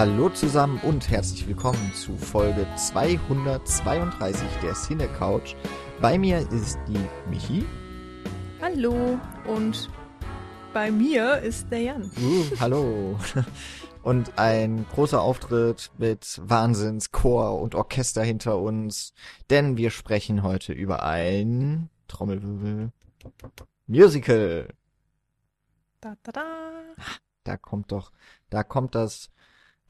Hallo zusammen und herzlich willkommen zu Folge 232 der Cine Couch. Bei mir ist die Michi. Hallo und bei mir ist der Jan. Uh, hallo. Und ein großer Auftritt mit Wahnsinnschor und Orchester hinter uns, denn wir sprechen heute über ein Trommelwirbel Musical. Da, da, da. Da kommt doch, da kommt das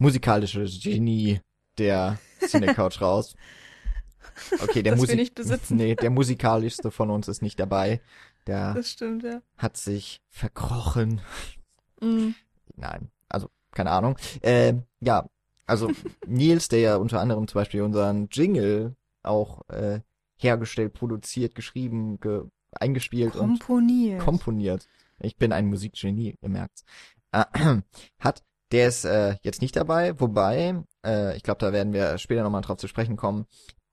musikalische Genie der Cinecouch raus. Okay, der Musik nicht besitzen. Nee, der musikalischste von uns ist nicht dabei. Der Das stimmt, ja. hat sich verkrochen. Mm. Nein, also keine Ahnung. Ähm, ja, also Nils, der ja unter anderem zum Beispiel unseren Jingle auch äh, hergestellt, produziert, geschrieben, ge eingespielt und Komponiert. komponiert. Ich bin ein Musikgenie, ihr merkt's. Äh, hat, der ist äh, jetzt nicht dabei, wobei, äh, ich glaube, da werden wir später nochmal drauf zu sprechen kommen,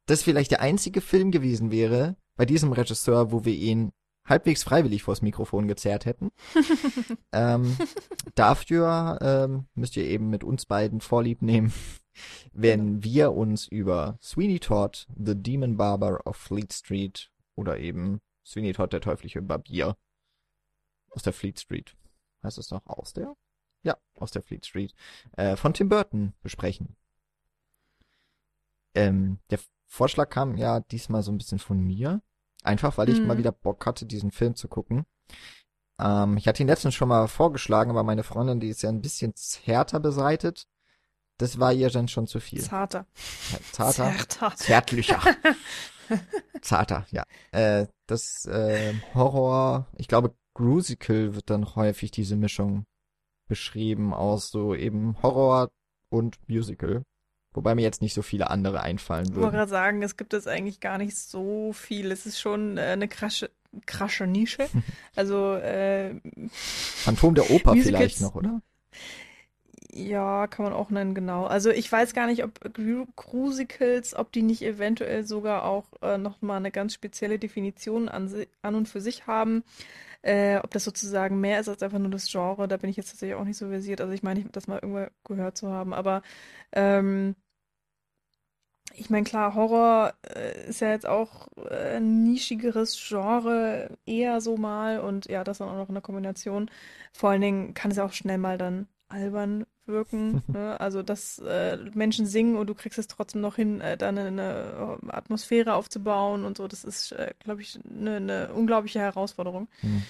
das vielleicht der einzige Film gewesen wäre bei diesem Regisseur, wo wir ihn halbwegs freiwillig vors Mikrofon gezerrt hätten. ähm, dafür ähm, müsst ihr eben mit uns beiden Vorlieb nehmen, wenn wir uns über Sweeney Todd, The Demon Barber of Fleet Street oder eben Sweeney Todd, der teuflische Barbier aus der Fleet Street. Heißt es noch aus der? Ja, aus der Fleet Street. Äh, von Tim Burton besprechen. Ähm, der Vorschlag kam ja diesmal so ein bisschen von mir. Einfach, weil ich Mhm. mal wieder Bock hatte, diesen Film zu gucken. Ähm, ich hatte ihn letztens schon mal vorgeschlagen, aber meine Freundin, die ist ja ein bisschen härter beseitet. Das war ihr dann schon zu viel. Zarter. Ja, Zarter. Zarter. Zärtlicher. Zarter, ja. Äh, das äh, Horror, ich glaube, Grusical wird dann häufig diese Mischung beschrieben aus so eben Horror und Musical. Wobei mir jetzt nicht so viele andere einfallen Ich wollte würden. gerade sagen, es gibt jetzt eigentlich gar nicht so viel. Es ist schon äh, eine krasche, krasche Nische. Also, äh, Phantom der Oper Musicals- vielleicht noch, oder? ja, kann man auch nennen, genau. Also ich weiß gar nicht, ob Gru- Grusicals, ob die nicht eventuell sogar auch äh, nochmal eine ganz spezielle Definition an, an und für sich haben. Äh, ob das sozusagen mehr ist als einfach nur das Genre, da bin ich jetzt tatsächlich auch nicht so versiert. Also ich meine, das mal irgendwo gehört zu haben, aber ähm, ich meine, klar, Horror äh, ist ja jetzt auch äh, ein nischigeres Genre, eher so mal und ja, das dann auch noch in der Kombination. Vor allen Dingen kann es ja auch schnell mal dann albern wirken, ne? Also, dass äh, Menschen singen und du kriegst es trotzdem noch hin, äh, dann eine äh, Atmosphäre aufzubauen und so. Das ist, äh, glaube ich, eine, eine unglaubliche Herausforderung, Hm.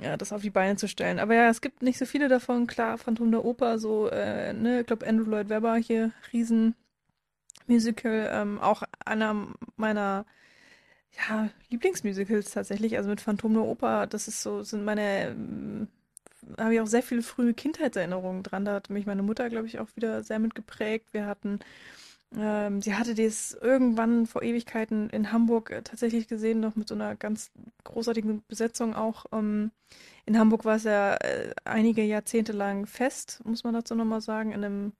ja, das auf die Beine zu stellen. Aber ja, es gibt nicht so viele davon. Klar, Phantom der Oper, so, äh, ne, ich glaube, Andrew Lloyd Webber hier, Riesenmusical, ähm, auch einer meiner ja, Lieblingsmusicals tatsächlich. Also mit Phantom der Oper, das ist so, sind meine, habe ich auch sehr viele frühe Kindheitserinnerungen dran. Da hat mich meine Mutter, glaube ich, auch wieder sehr mit geprägt. Wir hatten, ähm, sie hatte das irgendwann vor Ewigkeiten in Hamburg äh, tatsächlich gesehen, noch mit so einer ganz großartigen Besetzung auch. Ähm, in Hamburg war es ja äh, einige Jahrzehnte lang fest, muss man dazu nochmal sagen, in einem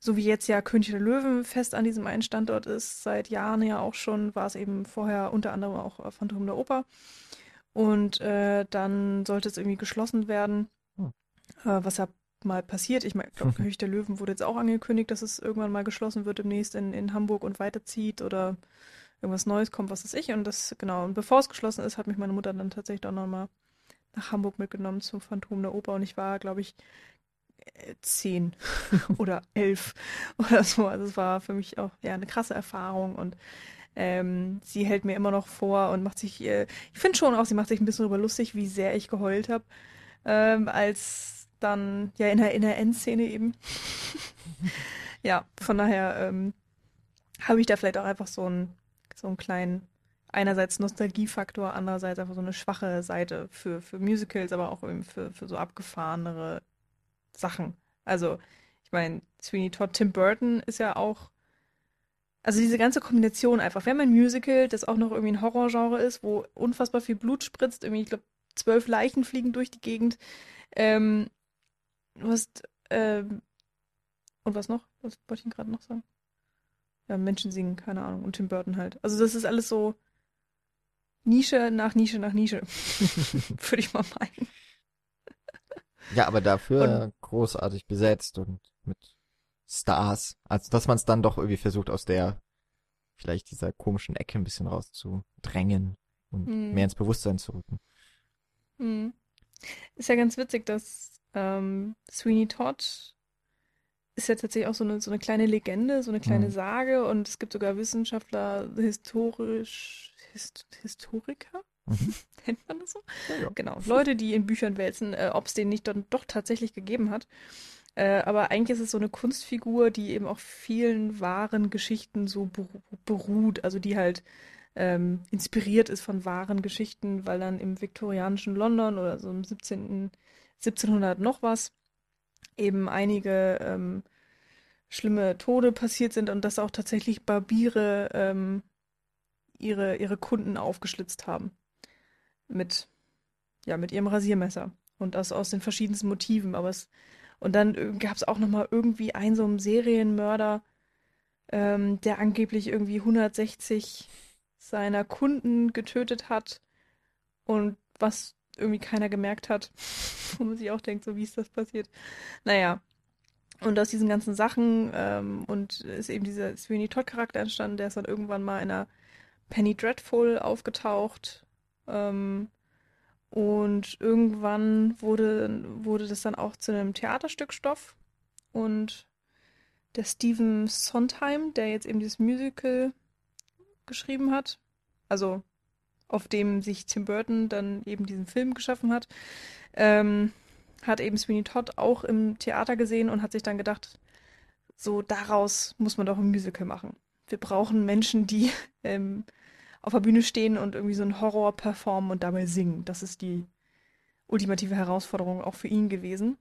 so wie jetzt ja König der Löwen fest an diesem einen Standort ist, seit Jahren ja auch schon, war es eben vorher unter anderem auch äh, Phantom der Oper. Und äh, dann sollte es irgendwie geschlossen werden, Hm. äh, was ja mal passiert. Ich meine, glaube, König der Löwen wurde jetzt auch angekündigt, dass es irgendwann mal geschlossen wird demnächst in, in Hamburg und weiterzieht oder irgendwas Neues kommt, was weiß ich. Und das, genau, und bevor es geschlossen ist, hat mich meine Mutter dann tatsächlich auch nochmal nach Hamburg mitgenommen zum Phantom der Oper und ich war, glaube ich, äh, zehn oder elf oder so. Also es war für mich auch ja eine krasse Erfahrung und ähm, sie hält mir immer noch vor und macht sich, äh, ich finde schon auch, sie macht sich ein bisschen darüber lustig, wie sehr ich geheult habe, ähm, als dann ja in der, in der Endszene eben. ja, von daher ähm, habe ich da vielleicht auch einfach so einen, so einen kleinen, einerseits Nostalgiefaktor, andererseits einfach so eine schwache Seite für, für Musicals, aber auch eben für, für so abgefahrenere Sachen. Also, ich meine, Sweeney Todd, Tim Burton ist ja auch, also diese ganze Kombination einfach. Wir haben ein Musical, das auch noch irgendwie ein Horrorgenre ist, wo unfassbar viel Blut spritzt, irgendwie, ich glaube, zwölf Leichen fliegen durch die Gegend. Ähm, du hast, ähm, und was noch? Was wollte ich gerade noch sagen? Ja, Menschen singen, keine Ahnung. Und Tim Burton halt. Also das ist alles so Nische nach Nische nach Nische. Würde ich mal meinen. Ja, aber dafür großartig besetzt und mit Stars. Also, dass man es dann doch irgendwie versucht, aus der, vielleicht dieser komischen Ecke ein bisschen rauszudrängen und Hm. mehr ins Bewusstsein zu rücken. Hm. Ist ja ganz witzig, dass ähm, Sweeney Todd ist ja tatsächlich auch so eine, so eine kleine Legende, so eine kleine Mhm. Sage und es gibt sogar Wissenschaftler, historisch, Hist Historiker, Mhm. nennt man das so? Ja, ja. Genau, Leute, die in Büchern wälzen, äh, ob es den nicht dann doch tatsächlich gegeben hat. Äh, aber eigentlich ist es so eine Kunstfigur, die eben auf vielen wahren Geschichten so beru beruht, also die halt ähm, inspiriert ist von wahren Geschichten, weil dann im viktorianischen London oder so im 17. 1700 noch was eben einige ähm, schlimme Tode passiert sind und dass auch tatsächlich Barbiere ähm, ihre, ihre Kunden aufgeschlitzt haben. Mit, ja, mit ihrem Rasiermesser. Und das aus den verschiedensten Motiven. Aber es, und dann gab es auch nochmal irgendwie einen so einen Serienmörder, ähm, der angeblich irgendwie 160 seiner Kunden getötet hat. Und was irgendwie keiner gemerkt hat. Wo man sich auch denkt, so wie ist das passiert? Naja. Und aus diesen ganzen Sachen ähm, und ist eben dieser Sweeney Todd Charakter entstanden, der ist dann irgendwann mal in einer Penny Dreadful aufgetaucht. Ähm, und irgendwann wurde, wurde das dann auch zu einem Theaterstückstoff. Und der Stephen Sondheim, der jetzt eben dieses Musical geschrieben hat, also auf dem sich Tim Burton dann eben diesen Film geschaffen hat, ähm, hat eben Sweeney Todd auch im Theater gesehen und hat sich dann gedacht, so daraus muss man doch ein Musical machen. Wir brauchen Menschen, die ähm, auf der Bühne stehen und irgendwie so einen Horror performen und dabei singen. Das ist die ultimative Herausforderung auch für ihn gewesen.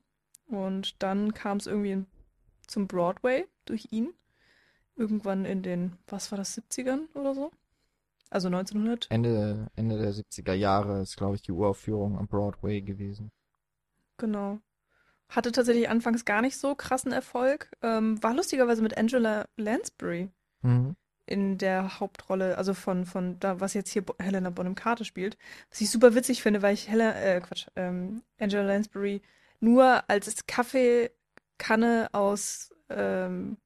Und dann kam es irgendwie zum Broadway durch ihn. Irgendwann in den, was war das, 70ern oder so? Also 1900. Ende, Ende der 70er Jahre ist, glaube ich, die Uraufführung am Broadway gewesen. Genau. Hatte tatsächlich anfangs gar nicht so krassen Erfolg. Ähm, war lustigerweise mit Angela Lansbury Mhm. In der Hauptrolle, also von, von da, was jetzt hier Bo Helena Bonham Carter spielt. Was ich super witzig finde, weil ich Hella, äh, Quatsch, ähm, Angela Lansbury nur als Kaffeekanne aus ähm,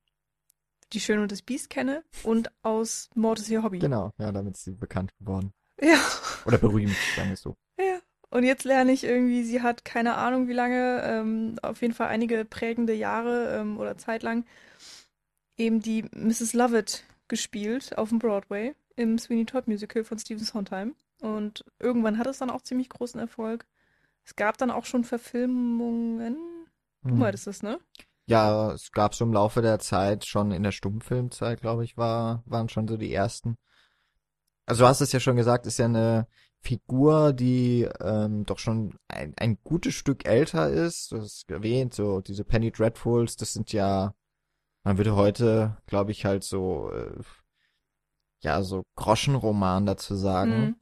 Die Schöne und das Biest kenne und aus Mord ist ihr Hobby. Genau, ja, damit ist sie bekannt geworden. Ja. Oder berühmt, sagen wir es so. Ja. Und jetzt lerne ich irgendwie, sie hat keine Ahnung wie lange, ähm, auf jeden Fall einige prägende Jahre ähm, oder Zeit lang eben die Mrs. Lovett gespielt auf dem Broadway im Sweeney Todd Musical von Stephen Sondheim. Und irgendwann hat es dann auch ziemlich großen Erfolg. Es gab dann auch schon Verfilmungen. Du Mhm. meintest es, ne? Ja, es gab so im Laufe der Zeit, schon in der Stummfilmzeit, glaube ich, war, waren schon so die ersten. Also du hast es ja schon gesagt, ist ja eine Figur, die ähm, doch schon ein, ein gutes Stück älter ist. Du hast erwähnt, so diese Penny Dreadfuls, das sind ja, man würde heute, glaube ich, halt so, äh, ja, so Groschenroman dazu sagen.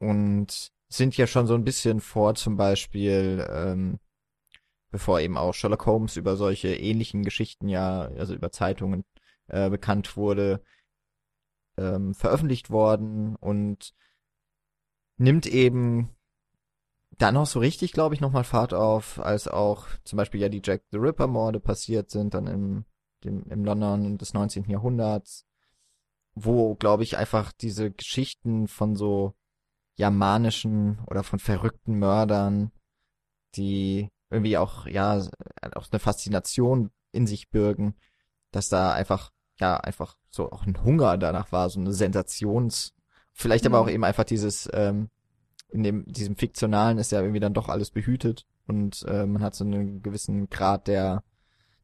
Mhm. und sind ja schon so ein bisschen vor zum Beispiel, ähm, bevor eben auch Sherlock Holmes über solche ähnlichen Geschichten ja, also über Zeitungen äh, bekannt wurde, ähm, veröffentlicht worden und nimmt eben dann auch so richtig, glaube ich, nochmal Fahrt auf, als auch zum Beispiel ja die Jack the Ripper Morde passiert sind, dann im, dem, im London des 19. Jahrhunderts, wo, glaube ich, einfach diese Geschichten von so jamanischen oder von verrückten Mördern, die irgendwie auch, ja, auch eine Faszination in sich bürgen, dass da einfach, ja, einfach so auch ein Hunger danach war, so eine Sensations, vielleicht aber Mhm. auch eben einfach dieses, ähm, in dem, diesem Fiktionalen ist ja irgendwie dann doch alles behütet und äh, man hat so einen gewissen Grad der,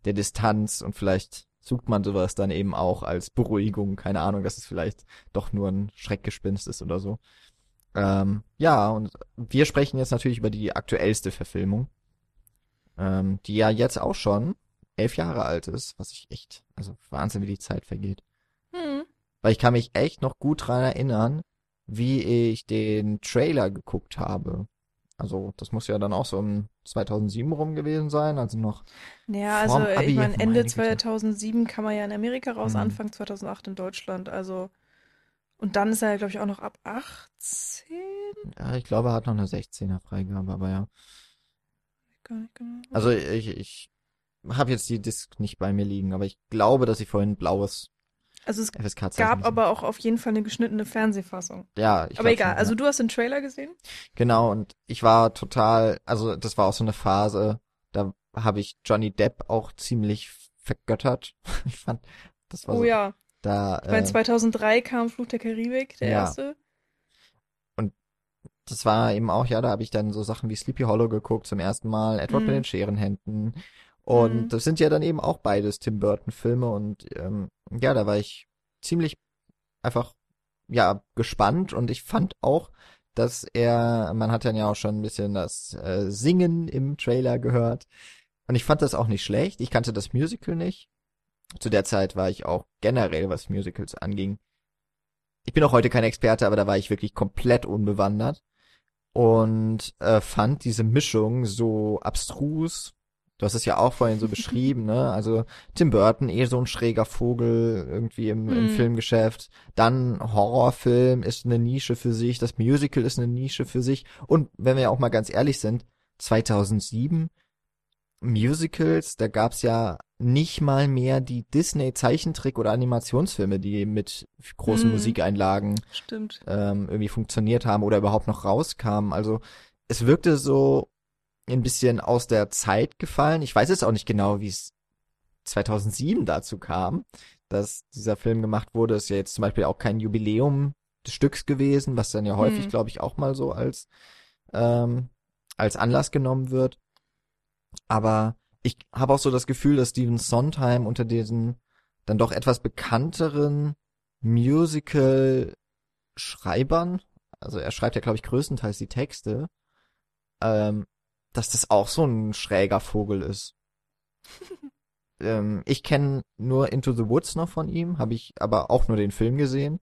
der Distanz und vielleicht sucht man sowas dann eben auch als Beruhigung, keine Ahnung, dass es vielleicht doch nur ein Schreckgespinst ist oder so. Ähm, ja, und wir sprechen jetzt natürlich über die aktuellste Verfilmung, ähm, die ja jetzt auch schon elf Jahre alt ist, was ich echt, also Wahnsinn, wie die Zeit vergeht. Hm. Weil ich kann mich echt noch gut dran erinnern, wie ich den Trailer geguckt habe. Also das muss ja dann auch so um 2007 rum gewesen sein, also noch Ja, also Abi, ich meine, Ende Güte. 2007 kam er ja in Amerika raus, Mhm. Anfang 2008 in Deutschland. Also und dann ist er, glaube ich, auch noch ab 18. Ja, ich glaube, er hat noch eine 16er Freigabe, aber ja. Gar nicht genau. Also ich, ich habe jetzt die Disc nicht bei mir liegen, aber ich glaube, dass ich vorhin blaues Also es gab aber auch auf jeden Fall eine geschnittene Fernsehfassung. Ja, ich Aber egal, schon, also ja. du hast den Trailer gesehen? Genau, und ich war total, also das war auch so eine Phase, da habe ich Johnny Depp auch ziemlich vergöttert. Ich fand, das war Oh so, ja. da, Ich meine, äh, 2003 kam Fluch der Karibik, der Ja. erste. das war eben auch, ja, da habe ich dann so Sachen wie Sleepy Hollow geguckt zum ersten Mal, Edward Mhm. mit den Scherenhänden. Und Mhm. das sind ja dann eben auch beides Tim Burton Filme und ähm, ja, da war ich ziemlich einfach ja gespannt und ich fand auch, dass er, man hat dann ja auch schon ein bisschen das äh, Singen im Trailer gehört und ich fand das auch nicht schlecht. Ich kannte das Musical nicht. Zu der Zeit war ich auch generell, was Musicals anging. Ich bin auch heute kein Experte, aber da war ich wirklich komplett unbewandert und äh, fand diese Mischung so abstrus. Du hast es ja auch vorhin so beschrieben, ne? Also Tim Burton, eh so ein schräger Vogel irgendwie im, im Mhm. Filmgeschäft. Dann Horrorfilm ist eine Nische für sich, das Musical ist eine Nische für sich. Und wenn wir auch mal ganz ehrlich sind, 2007 Musicals, da gab's ja nicht mal mehr die Disney Zeichentrick oder Animationsfilme, die mit großen Mhm. Musikeinlagen ähm, irgendwie funktioniert haben oder überhaupt noch rauskamen. Also es wirkte so ein bisschen aus der Zeit gefallen. Ich weiß jetzt auch nicht genau, wie es 2007 dazu kam, dass dieser Film gemacht wurde. Ist ja jetzt zum Beispiel auch kein Jubiläum des Stücks gewesen, was dann ja häufig, Hm. glaube ich, auch mal so als ähm, als Anlass genommen wird. Aber ich habe auch so das Gefühl, dass Stephen Sondheim unter diesen dann doch etwas bekannteren Musical-Schreibern, also er schreibt ja, glaube ich, größtenteils die Texte, ähm, dass das auch so ein schräger Vogel ist. ähm, ich kenne nur Into the Woods noch von ihm, habe ich aber auch nur den Film gesehen.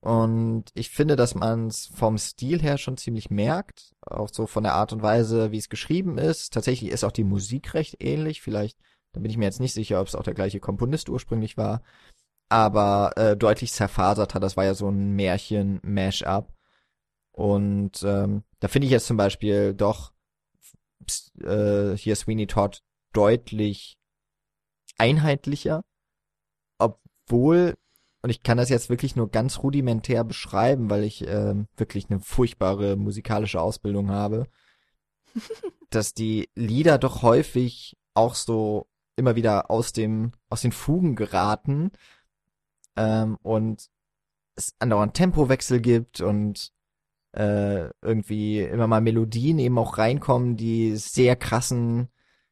Und ich finde, dass man es vom Stil her schon ziemlich merkt, auch so von der Art und Weise, wie es geschrieben ist. Tatsächlich ist auch die Musik recht ähnlich. Vielleicht, da bin ich mir jetzt nicht sicher, ob es auch der gleiche Komponist ursprünglich war. Aber äh, deutlich zerfasert hat. Das war ja so ein Märchen-Mash-up. Und ähm, da finde ich jetzt zum Beispiel doch äh, hier Sweeney Todd deutlich einheitlicher, obwohl und ich kann das jetzt wirklich nur ganz rudimentär beschreiben, weil ich ähm, wirklich eine furchtbare musikalische Ausbildung habe, dass die Lieder doch häufig auch so immer wieder aus dem aus den Fugen geraten ähm, und es andauernd Tempowechsel gibt und äh, irgendwie immer mal Melodien eben auch reinkommen, die sehr krassen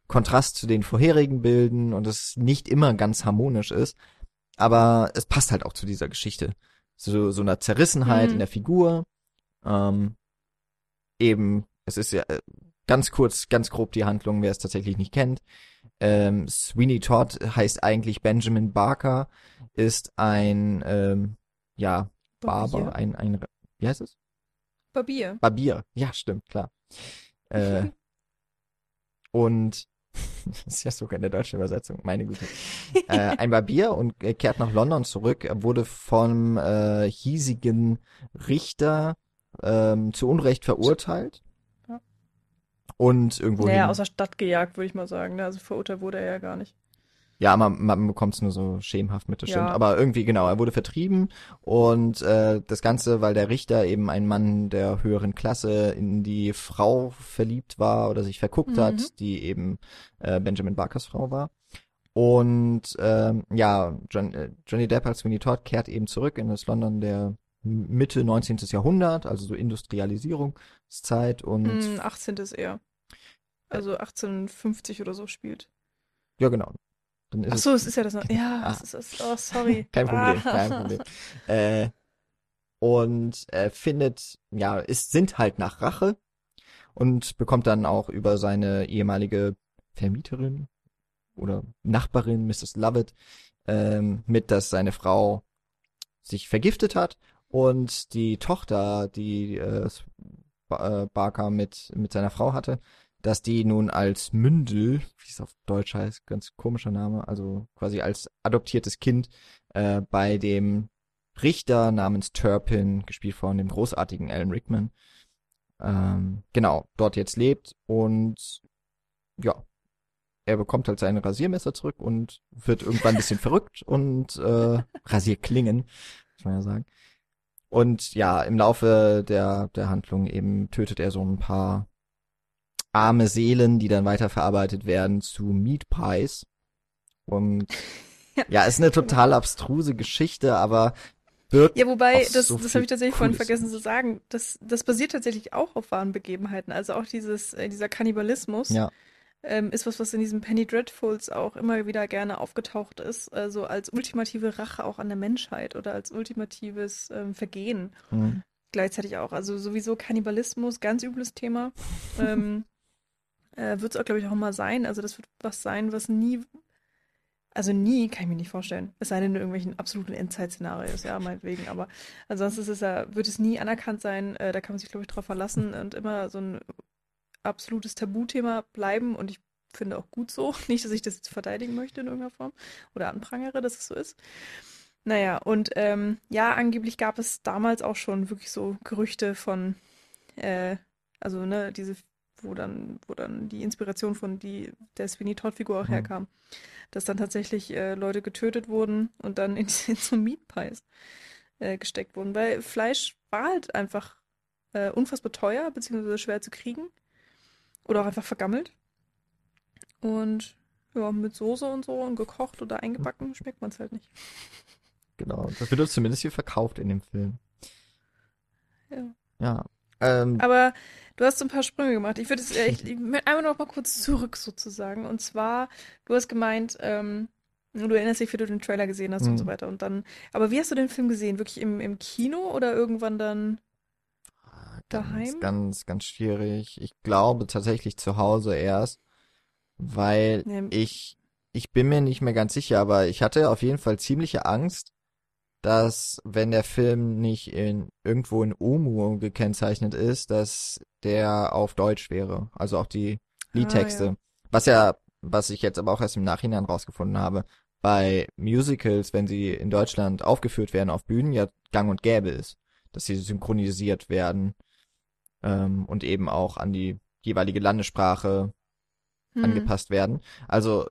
Kontrast zu den vorherigen bilden und es nicht immer ganz harmonisch ist. Aber es passt halt auch zu dieser Geschichte. So, so einer Zerrissenheit Mhm. in der Figur. Ähm, eben, es ist ja äh, ganz kurz, ganz grob die Handlung, wer es tatsächlich nicht kennt. Ähm, Sweeney Todd heißt eigentlich Benjamin Barker, ist ein, ähm, ja, Barber, ein, ein, wie heißt es? Barbier. Barbier. Ja, stimmt, klar. Äh, und das ist ja sogar in der deutschen Übersetzung, meine Güte. Äh, ein Barbier und kehrt nach London zurück. Er wurde vom äh, hiesigen Richter ähm, zu Unrecht verurteilt. Ja. Und irgendwo Naja, aus der Stadt gejagt, würde ich mal sagen. Also verurteilt wurde er ja gar nicht. Ja, man, man bekommt es nur so schemenhaft mit, das Ja. stimmt. Aber irgendwie, genau, er wurde vertrieben und äh, das Ganze, weil der Richter eben ein Mann der höheren Klasse in die Frau verliebt war oder sich verguckt Mhm. hat, die eben äh, Benjamin Barkers Frau war. Und ähm, ja, John, äh, Johnny Depp als Winnie Todd kehrt eben zurück in das London der Mitte 19. Jahrhundert, also so Industrialisierungszeit und Hm, 18. eher. Also 1850 oder so spielt. ja genau. Dann Ach es- so, es ist ja das noch. Ja, Ah. es ist. Oh, sorry. Kein Problem, Ah. kein Problem. Äh, und äh, findet, ja, ist, sind halt nach Rache und bekommt dann auch über seine ehemalige Vermieterin oder Nachbarin, Mrs. Lovett, ähm, mit, dass seine Frau sich vergiftet hat und die Tochter, die äh, äh, Barker mit, mit seiner Frau hatte, dass die nun als Mündel, wie es auf Deutsch heißt, ganz komischer Name, also quasi als adoptiertes Kind äh, bei dem Richter namens Turpin, gespielt von dem großartigen Alan Rickman, ähm, genau, dort jetzt lebt und ja, er bekommt halt sein Rasiermesser zurück und wird irgendwann ein bisschen verrückt und äh, Rasierklingen, muss man ja sagen. Und ja, im Laufe der, der Handlung eben tötet er so ein paar arme Seelen, die dann weiterverarbeitet werden zu Meat Pies. Und ja, ja ist eine total abstruse Geschichte, aber wird. Ja, wobei, das, so das habe ich tatsächlich vorhin vergessen zu sagen. Das, das basiert tatsächlich auch auf wahren Begebenheiten. Also auch dieses, äh, dieser Kannibalismus. Ja. Ähm, ist was, was in diesen Penny Dreadfuls auch immer wieder gerne aufgetaucht ist. Also als ultimative Rache auch an der Menschheit oder als ultimatives ähm, Vergehen. Mhm. Gleichzeitig auch. Also sowieso Kannibalismus, ganz übles Thema. ähm, äh, wird es auch, glaube ich, auch mal sein. Also das wird was sein, was nie also nie, kann ich mir nicht vorstellen. Es sei denn in irgendwelchen absoluten Endzeit-Szenarios, ja, meinetwegen. Aber ansonsten ist es ja, wird es nie anerkannt sein. Äh, da kann man sich, glaube ich, drauf verlassen und immer so ein absolutes Tabuthema bleiben. Und ich finde auch gut so. Nicht, dass ich das jetzt verteidigen möchte in irgendeiner Form oder anprangere, dass es so ist. Naja, und ähm, ja, angeblich gab es damals auch schon wirklich so Gerüchte von, äh, also ne, diese wo dann, wo dann die Inspiration von die, der Sweeney Todd-Figur auch mhm. herkam. Dass dann tatsächlich äh, Leute getötet wurden und dann in, in so Meat Pies äh, gesteckt wurden. Weil Fleisch war halt einfach äh, unfassbar teuer, beziehungsweise schwer zu kriegen. Oder auch einfach vergammelt. Und ja, mit Soße und so und gekocht oder eingebacken schmeckt man es halt nicht. Genau, das wird uns zumindest hier verkauft in dem Film. Ja. Ja. Ähm, Aber Du hast so ein paar Sprünge gemacht. Ich würde es, äh, ich, ich einmal noch mal kurz zurück sozusagen. Und zwar, du hast gemeint, ähm, du erinnerst dich, wie du den Trailer gesehen hast mhm. und so weiter. Und dann, aber wie hast du den Film gesehen? Wirklich im, im Kino oder irgendwann dann daheim? Ganz, ganz, ganz schwierig. Ich glaube tatsächlich zu Hause erst, weil ja. ich, ich bin mir nicht mehr ganz sicher, aber ich hatte auf jeden Fall ziemliche Angst, dass wenn der Film nicht in irgendwo in Omu gekennzeichnet ist, dass der auf Deutsch wäre. Also auch die Liedtexte. Ah, ja. Was ja, was ich jetzt aber auch erst im Nachhinein rausgefunden habe, bei Musicals, wenn sie in Deutschland aufgeführt werden auf Bühnen, ja gang und gäbe ist, dass sie synchronisiert werden ähm, und eben auch an die jeweilige Landessprache hm. angepasst werden. Also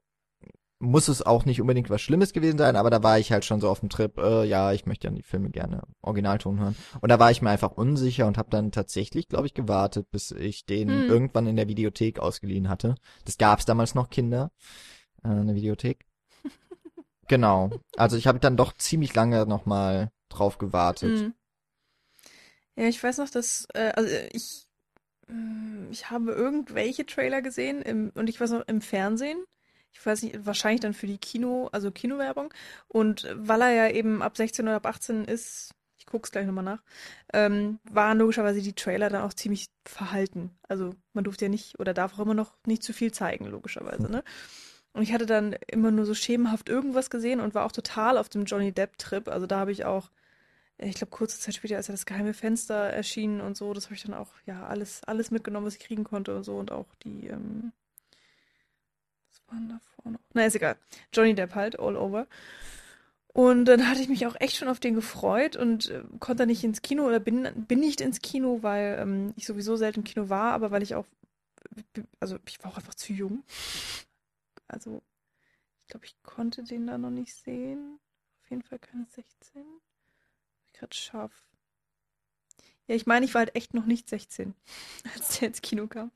muss es auch nicht unbedingt was Schlimmes gewesen sein, aber da war ich halt schon so auf dem Trip, äh, ja, ich möchte ja die Filme gerne Originalton hören. Und da war ich mir einfach unsicher und habe dann tatsächlich, glaube ich, gewartet, bis ich den hm. irgendwann in der Videothek ausgeliehen hatte. Das gab's damals noch Kinder, äh, eine Videothek. genau. Also ich habe dann doch ziemlich lange nochmal drauf gewartet. Hm. Ja, ich weiß noch, dass, äh, also ich, mm, ich habe irgendwelche Trailer gesehen im, und ich weiß noch im Fernsehen ich weiß nicht, wahrscheinlich dann für die Kino, also Kinowerbung. Und weil er ja eben ab 16 oder ab 18 ist, ich guck's gleich nochmal nach, ähm, waren logischerweise die Trailer dann auch ziemlich verhalten. Also man durfte ja nicht oder darf auch immer noch nicht zu viel zeigen, logischerweise, ne? Und ich hatte dann immer nur so schemenhaft irgendwas gesehen und war auch total auf dem Johnny Depp-Trip. Also da habe ich auch, ich glaube, kurze Zeit später, als er das geheime Fenster erschienen und so, das habe ich dann auch, ja, alles, alles mitgenommen, was ich kriegen konnte und so und auch die, ähm, waren davor noch? Na, ist egal. Johnny Depp halt, all over. Und dann hatte ich mich auch echt schon auf den gefreut und äh, konnte nicht ins Kino oder bin, bin nicht ins Kino, weil ähm, ich sowieso selten im Kino war, aber weil ich auch, also ich war auch einfach zu jung. Also, ich glaube, ich konnte den da noch nicht sehen. Auf jeden Fall keine 16. Ich gerade scharf. Ja, ich meine, ich war halt echt noch nicht 16, als der ins Kino kam.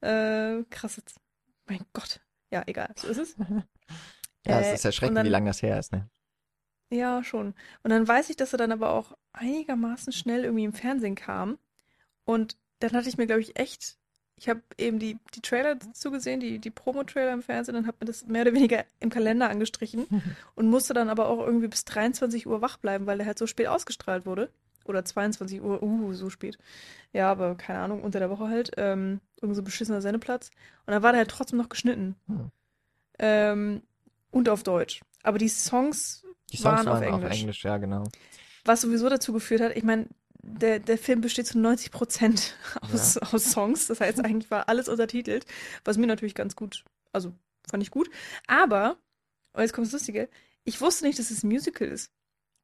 Äh, krass jetzt. Mein Gott. Ja, egal, so ist es. ja, es ist äh, erschreckend, dann, wie lange das her ist, ne? Ja, schon. Und dann weiß ich, dass er dann aber auch einigermaßen schnell irgendwie im Fernsehen kam. Und dann hatte ich mir, glaube ich, echt, ich habe eben die, die Trailer dazu gesehen, die, die Promo-Trailer im Fernsehen und habe mir das mehr oder weniger im Kalender angestrichen und musste dann aber auch irgendwie bis 23 Uhr wach bleiben, weil der halt so spät ausgestrahlt wurde. Oder 22 Uhr, uh, so spät. Ja, aber keine Ahnung, unter der Woche halt. Ähm, irgend so beschissener Sendeplatz. Und dann war der halt trotzdem noch geschnitten. Hm. Ähm, und auf Deutsch. Aber die Songs, die Songs waren, waren auf, Englisch. auf Englisch. Ja, genau. Was sowieso dazu geführt hat, ich meine, der, der Film besteht zu 90 Prozent aus, ja. aus Songs. Das heißt, eigentlich war alles untertitelt, was mir natürlich ganz gut, also fand ich gut. Aber, und jetzt kommt das Lustige, ich wusste nicht, dass es ein Musical ist.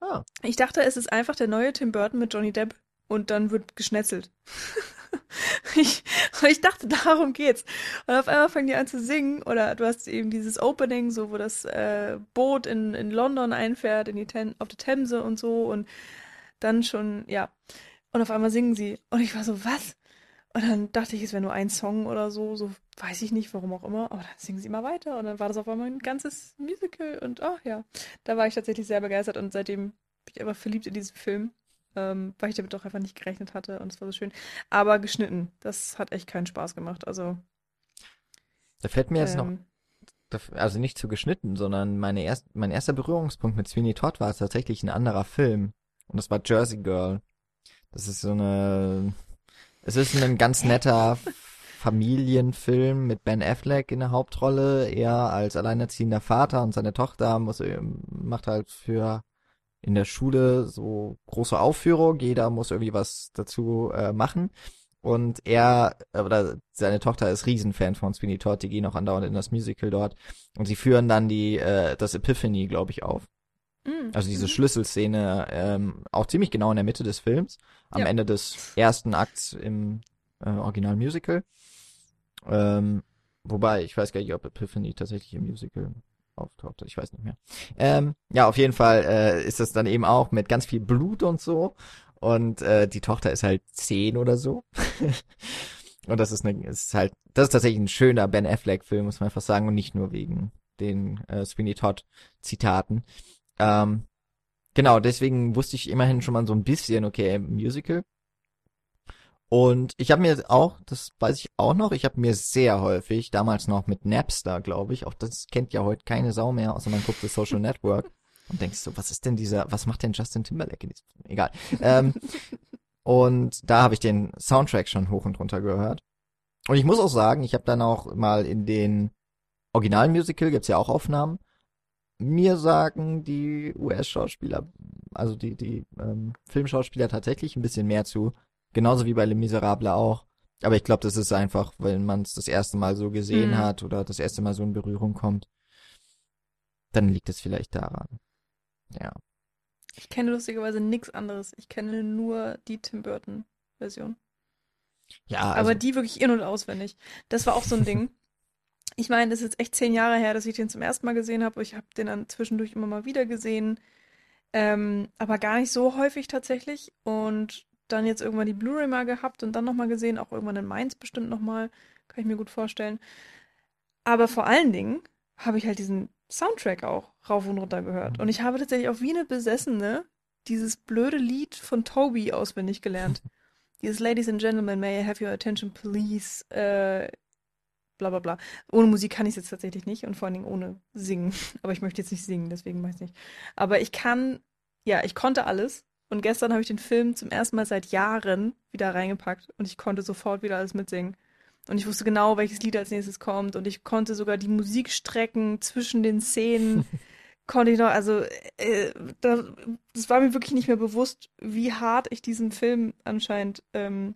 Ah. Ich dachte, es ist einfach der neue Tim Burton mit Johnny Depp und dann wird geschnetzelt. ich, ich dachte, darum geht's. Und auf einmal fangen die an zu singen oder du hast eben dieses Opening, so wo das äh, Boot in, in London einfährt, in die Ten auf der Themse und so und dann schon, ja. Und auf einmal singen sie. Und ich war so, was? Und dann dachte ich, es wäre nur ein Song oder so, so weiß ich nicht, warum auch immer, aber dann singen sie mal weiter und dann war das auf einmal ein ganzes Musical und ach ja, da war ich tatsächlich sehr begeistert und seitdem bin ich einfach verliebt in diesen Film ähm, weil ich damit auch einfach nicht gerechnet hatte und es war so schön. Aber geschnitten, das hat echt keinen Spaß gemacht. Also. Da fällt mir jetzt ähm, noch, also nicht zu geschnitten, sondern meine erst, mein erster Berührungspunkt mit Sweeney Todd war tatsächlich ein anderer Film. Und das war Jersey Girl. Das ist so eine, es ist ein ganz netter Familienfilm mit Ben Affleck in der Hauptrolle. Er als alleinerziehender Vater und seine Tochter muss, macht halt für in der Schule so große Aufführung, jeder muss irgendwie was dazu äh, machen. Und er oder seine Tochter ist Riesenfan von Sweeney Todd, die gehen auch andauernd in das Musical dort. Und sie führen dann die äh, das Epiphany, glaube ich, auf. Mm. Also diese Schlüsselszene, ähm, auch ziemlich genau in der Mitte des Films, am ja. Ende des ersten Akts im äh, Original Musical. Ähm, wobei, ich weiß gar nicht, ob Epiphany tatsächlich im Musical auftauchte. Ich weiß nicht mehr. Ähm, ja, auf jeden Fall äh, ist das dann eben auch mit ganz viel Blut und so. Und äh, die Tochter ist halt zehn oder so. und das ist, eine, ist halt, das ist tatsächlich ein schöner Ben Affleck-Film, muss man einfach sagen, und nicht nur wegen den äh, Sweeney Todd-Zitaten. Ähm, genau, deswegen wusste ich immerhin schon mal so ein bisschen, okay, Musical. Und ich habe mir auch, das weiß ich auch noch, ich habe mir sehr häufig, damals noch mit Napster, glaube ich, auch das kennt ja heute keine Sau mehr, außer man guckt das Social Network und denkst so, was ist denn dieser, was macht denn Justin Timberlake in diesem Film? Egal. ähm, und da habe ich den Soundtrack schon hoch und runter gehört. Und ich muss auch sagen, ich habe dann auch mal in den Originalmusical, gibt's ja auch Aufnahmen, mir sagen die US-Schauspieler, also die, die ähm, Filmschauspieler tatsächlich ein bisschen mehr zu, Genauso wie bei Le Miserable auch. Aber ich glaube, das ist einfach, wenn man es das erste Mal so gesehen mhm. hat oder das erste Mal so in Berührung kommt, dann liegt es vielleicht daran. Ja. Ich kenne lustigerweise nichts anderes. Ich kenne nur die Tim Burton Version. Ja. Also Aber die wirklich in- und auswendig. Das war auch so ein Ding. Ich meine, das ist jetzt echt zehn Jahre her, dass ich den zum ersten Mal gesehen habe. Ich habe den dann zwischendurch immer mal wieder gesehen. Ähm, aber gar nicht so häufig tatsächlich. Und dann jetzt irgendwann die Blu-ray mal gehabt und dann nochmal gesehen, auch irgendwann in Mainz bestimmt nochmal, kann ich mir gut vorstellen. Aber vor allen Dingen habe ich halt diesen Soundtrack auch rauf und runter gehört. Und ich habe tatsächlich auch wie eine Besessene dieses blöde Lied von Toby auswendig gelernt. dieses Ladies and Gentlemen, may I have your attention, please, äh, bla bla bla. Ohne Musik kann ich es jetzt tatsächlich nicht und vor allen Dingen ohne Singen. Aber ich möchte jetzt nicht singen, deswegen weiß ich nicht. Aber ich kann, ja, ich konnte alles und gestern habe ich den Film zum ersten Mal seit Jahren wieder reingepackt und ich konnte sofort wieder alles mitsingen. Und ich wusste genau, welches Lied als nächstes kommt. Und ich konnte sogar die Musikstrecken zwischen den Szenen, konnte ich noch, also äh, das, das, war mir wirklich nicht mehr bewusst, wie hart ich diesen Film anscheinend ähm,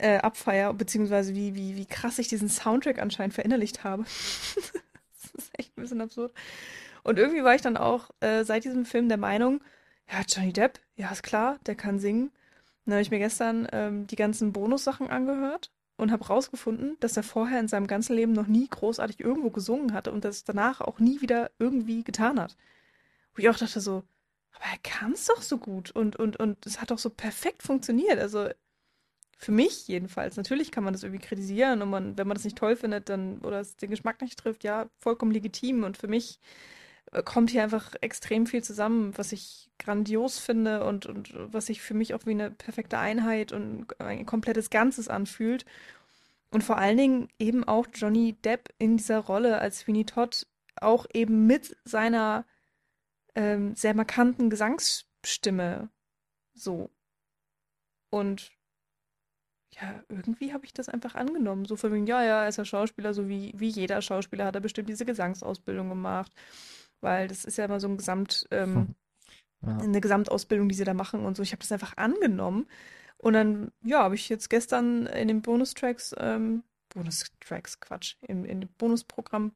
äh, abfeier, beziehungsweise wie, wie, wie krass ich diesen Soundtrack anscheinend verinnerlicht habe. das ist echt ein bisschen absurd. Und irgendwie war ich dann auch äh, seit diesem Film der Meinung, ja, Johnny Depp, ja, ist klar, der kann singen. Dann habe ich mir gestern ähm, die ganzen Bonussachen angehört und habe rausgefunden, dass er vorher in seinem ganzen Leben noch nie großartig irgendwo gesungen hatte und das danach auch nie wieder irgendwie getan hat. Wo ich auch dachte so, aber er kann es doch so gut und, und, und es hat doch so perfekt funktioniert. Also für mich jedenfalls. Natürlich kann man das irgendwie kritisieren und man, wenn man das nicht toll findet, dann oder es den Geschmack nicht trifft, ja, vollkommen legitim. Und für mich kommt hier einfach extrem viel zusammen, was ich grandios finde und, und was sich für mich auch wie eine perfekte Einheit und ein komplettes Ganzes anfühlt. Und vor allen Dingen eben auch Johnny Depp in dieser Rolle als Sweeney Todd auch eben mit seiner ähm, sehr markanten Gesangsstimme so. Und ja, irgendwie habe ich das einfach angenommen. So von wegen, ja, ja, er ist ja Schauspieler, so wie, wie jeder Schauspieler hat er bestimmt diese Gesangsausbildung gemacht weil das ist ja immer so ein Gesamt, ähm, ja. eine Gesamtausbildung, die sie da machen und so. Ich habe das einfach angenommen. Und dann, ja, habe ich jetzt gestern in den Bonustracks, ähm, Bonustracks, Quatsch, im, in dem Bonusprogramm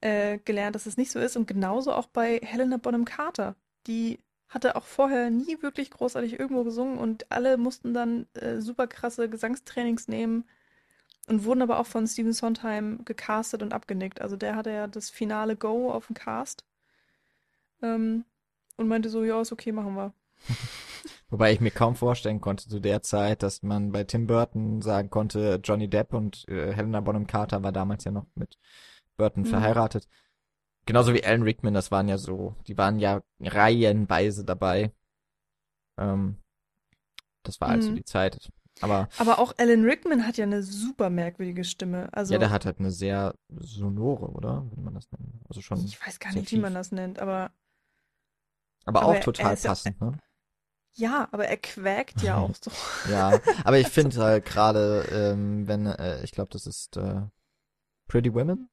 äh, gelernt, dass es nicht so ist. Und genauso auch bei Helena Bonham Carter, die hatte auch vorher nie wirklich großartig irgendwo gesungen und alle mussten dann äh, super krasse Gesangstrainings nehmen und wurden aber auch von Stephen Sondheim gecastet und abgenickt. Also der hatte ja das finale Go auf dem Cast ähm, und meinte so, ja, ist okay, machen wir. Wobei ich mir kaum vorstellen konnte zu der Zeit, dass man bei Tim Burton sagen konnte, Johnny Depp und äh, Helena Bonham Carter war damals ja noch mit Burton mhm. verheiratet. Genauso wie Alan Rickman, das waren ja so, die waren ja reihenweise dabei. Ähm, das war also mhm. die Zeit. Aber, Aber auch Alan Rickman hat ja eine super merkwürdige Stimme. Also, ja, der hat halt eine sehr sonore, oder? Wie man das nennt. Also schon. Ich weiß gar nicht, tief. wie man das nennt, aber. Aber, aber auch total passend, ne? Ja, aber er quäkt ja auch so. ja, aber ich finde halt gerade, ähm, wenn, äh, ich glaube, das ist äh, Pretty Women,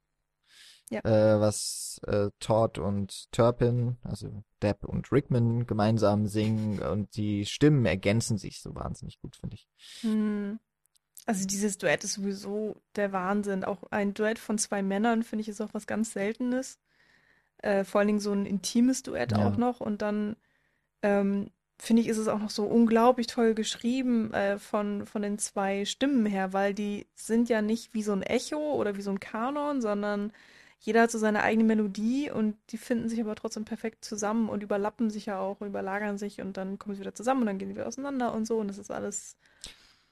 ja. äh, was äh, Todd und Turpin, also Depp und Rickman gemeinsam singen und die Stimmen ergänzen sich so wahnsinnig gut, finde ich. Hm. Also dieses Duett ist sowieso der Wahnsinn. Auch ein Duett von zwei Männern, finde ich, ist auch was ganz Seltenes. Äh, vor allen Dingen so ein intimes Duett ja. auch noch. Und dann ähm, finde ich, ist es auch noch so unglaublich toll geschrieben äh, von, von den zwei Stimmen her, weil die sind ja nicht wie so ein Echo oder wie so ein Kanon, sondern jeder hat so seine eigene Melodie und die finden sich aber trotzdem perfekt zusammen und überlappen sich ja auch und überlagern sich und dann kommen sie wieder zusammen und dann gehen sie wieder auseinander und so und das ist alles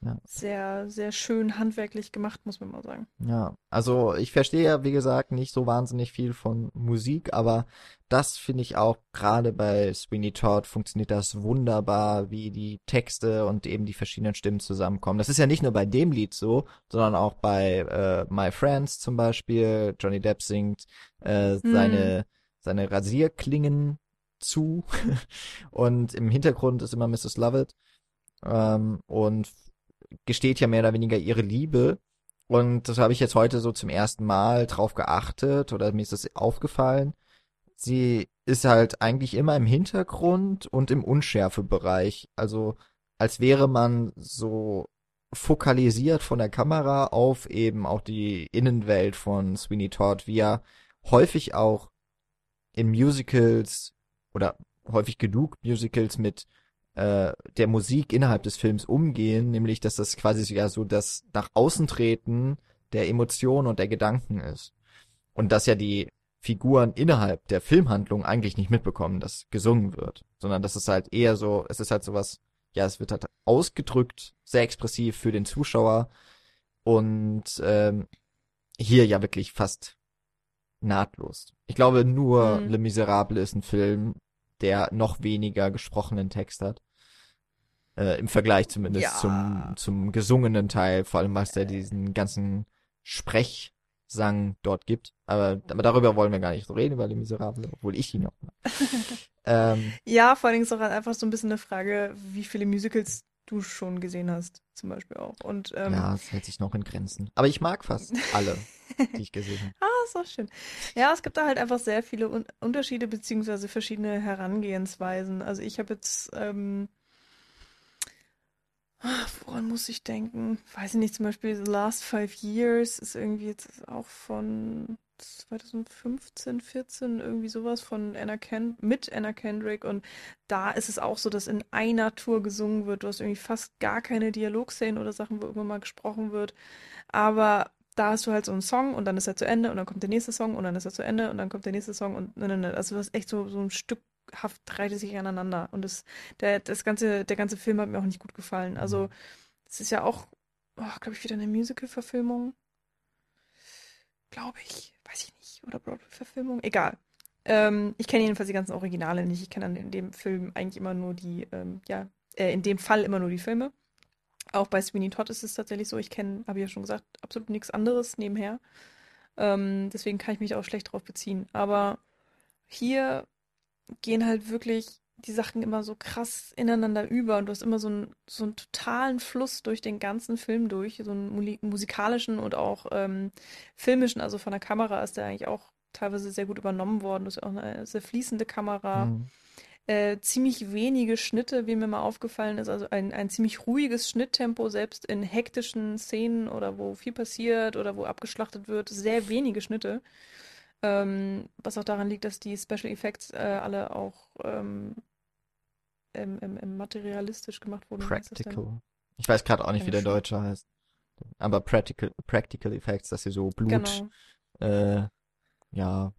ja. Sehr, sehr schön handwerklich gemacht, muss man mal sagen. Ja, also ich verstehe ja, wie gesagt, nicht so wahnsinnig viel von Musik, aber das finde ich auch gerade bei Sweeney Todd funktioniert das wunderbar, wie die Texte und eben die verschiedenen Stimmen zusammenkommen. Das ist ja nicht nur bei dem Lied so, sondern auch bei äh, My Friends zum Beispiel. Johnny Depp singt äh, hm. seine, seine Rasierklingen zu und im Hintergrund ist immer Mrs. Lovett. Ähm, und gesteht ja mehr oder weniger ihre Liebe. Und das habe ich jetzt heute so zum ersten Mal drauf geachtet oder mir ist das aufgefallen. Sie ist halt eigentlich immer im Hintergrund und im Unschärfebereich. Also als wäre man so fokalisiert von der Kamera auf eben auch die Innenwelt von Sweeney Todd, wie er häufig auch in Musicals oder häufig genug Musicals mit äh, der Musik innerhalb des Films umgehen, nämlich dass das quasi ja so das nach außen treten der Emotionen und der Gedanken ist. Und dass ja die Figuren innerhalb der Filmhandlung eigentlich nicht mitbekommen, dass gesungen wird, sondern dass es halt eher so, es ist halt sowas, ja, es wird halt ausgedrückt, sehr expressiv für den Zuschauer und ähm, hier ja wirklich fast nahtlos. Ich glaube, nur mhm. Le Miserable ist ein Film, der noch weniger gesprochenen Text hat. Äh, Im Vergleich zumindest ja. zum, zum gesungenen Teil, vor allem was der diesen ganzen Sprechsang dort gibt. Aber, aber darüber wollen wir gar nicht so reden, über Les Miserables, obwohl ich ihn noch mag. ähm, ja, vor allen Dingen ist auch einfach so ein bisschen eine Frage, wie viele Musicals du schon gesehen hast, zum Beispiel auch. Und, ähm, ja, es hält sich noch in Grenzen. Aber ich mag fast alle, die ich gesehen habe. ah, ist auch schön. Ja, es gibt da halt einfach sehr viele Un Unterschiede beziehungsweise verschiedene Herangehensweisen. Also ich habe jetzt ähm, Woran muss ich denken? Weiß ich nicht, zum Beispiel The Last Five Years ist irgendwie jetzt auch von 2015, 14, irgendwie sowas von Anna Ken mit Anna Kendrick und da ist es auch so, dass in einer Tour gesungen wird. Du hast irgendwie fast gar keine Dialogszenen oder Sachen, wo immer mal gesprochen wird. Aber da hast du halt so einen Song und dann ist er zu Ende und dann kommt der nächste Song und dann ist er zu Ende und dann kommt der nächste Song und ne, ne, ne. Also du hast echt so, so ein Stück haft reihte sich aneinander. Und das, der, das ganze, der ganze Film hat mir auch nicht gut gefallen. Also, es ist ja auch, oh, glaube ich, wieder eine Musical-Verfilmung. Glaube ich. Weiß ich nicht. Oder Broadway-Verfilmung. Egal. Ähm, ich kenne jedenfalls die ganzen Originale nicht. Ich kenne in dem Film eigentlich immer nur die, ähm, ja, äh, in dem Fall immer nur die Filme. Auch bei Sweeney Todd ist es tatsächlich so. Ich kenne, habe ich ja schon gesagt, absolut nichts anderes nebenher. Ähm, deswegen kann ich mich auch schlecht darauf beziehen. Aber hier gehen halt wirklich die Sachen immer so krass ineinander über und du hast immer so einen, so einen totalen Fluss durch den ganzen Film durch, so einen musikalischen und auch ähm, filmischen, also von der Kamera ist der eigentlich auch teilweise sehr gut übernommen worden. Das ist auch eine sehr fließende Kamera. Mhm. Äh, ziemlich wenige Schnitte, wie mir mal aufgefallen ist, also ein, ein ziemlich ruhiges Schnitttempo, selbst in hektischen Szenen oder wo viel passiert oder wo abgeschlachtet wird, sehr wenige Schnitte. Ähm, was auch daran liegt, dass die Special Effects äh, alle auch ähm, ähm, ähm, materialistisch gemacht wurde. wie heißt das denn? Practical. Ich weiß gerade auch nicht, wie der. Deutsche heißt. Aber Practical, Practical Effects, dass sie so Blut, Genau. äh, ja,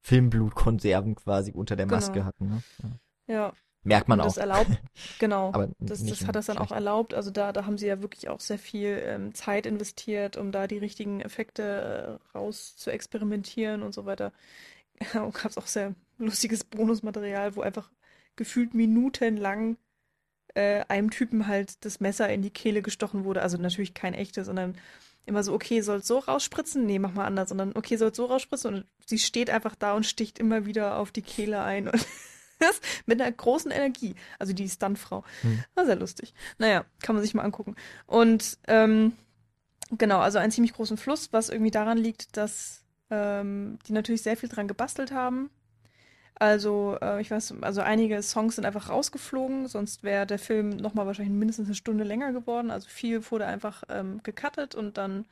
Filmblutkonserven quasi unter der Maske Genau. hatten. Ne? Ja. Ja, Merkt man auch. das erlaubt, genau. Aber Das, das hat das dann auch erlaubt. Also da, da haben sie ja wirklich auch sehr viel ähm, Zeit investiert, um da die richtigen Effekte äh, raus zu experimentieren und so weiter. Und gab es auch sehr lustiges Bonusmaterial, wo einfach gefühlt minutenlang äh, einem Typen halt das Messer in die Kehle gestochen wurde. Also natürlich kein echtes, sondern immer so, okay, soll so rausspritzen? Nee, mach mal anders. Sondern, okay, soll so rausspritzen? Und sie steht einfach da und sticht immer wieder auf die Kehle ein. Und mit einer großen Energie. Also die Stuntfrau. Hm. War sehr lustig. Naja, kann man sich mal angucken. Und ähm, genau, also einen ziemlich großen Fluss, was irgendwie daran liegt, dass ähm, die natürlich sehr viel dran gebastelt haben. Also, äh, ich weiß, also einige Songs sind einfach rausgeflogen, sonst wäre der Film nochmal wahrscheinlich mindestens eine Stunde länger geworden. Also viel wurde einfach ähm, gecuttet und dann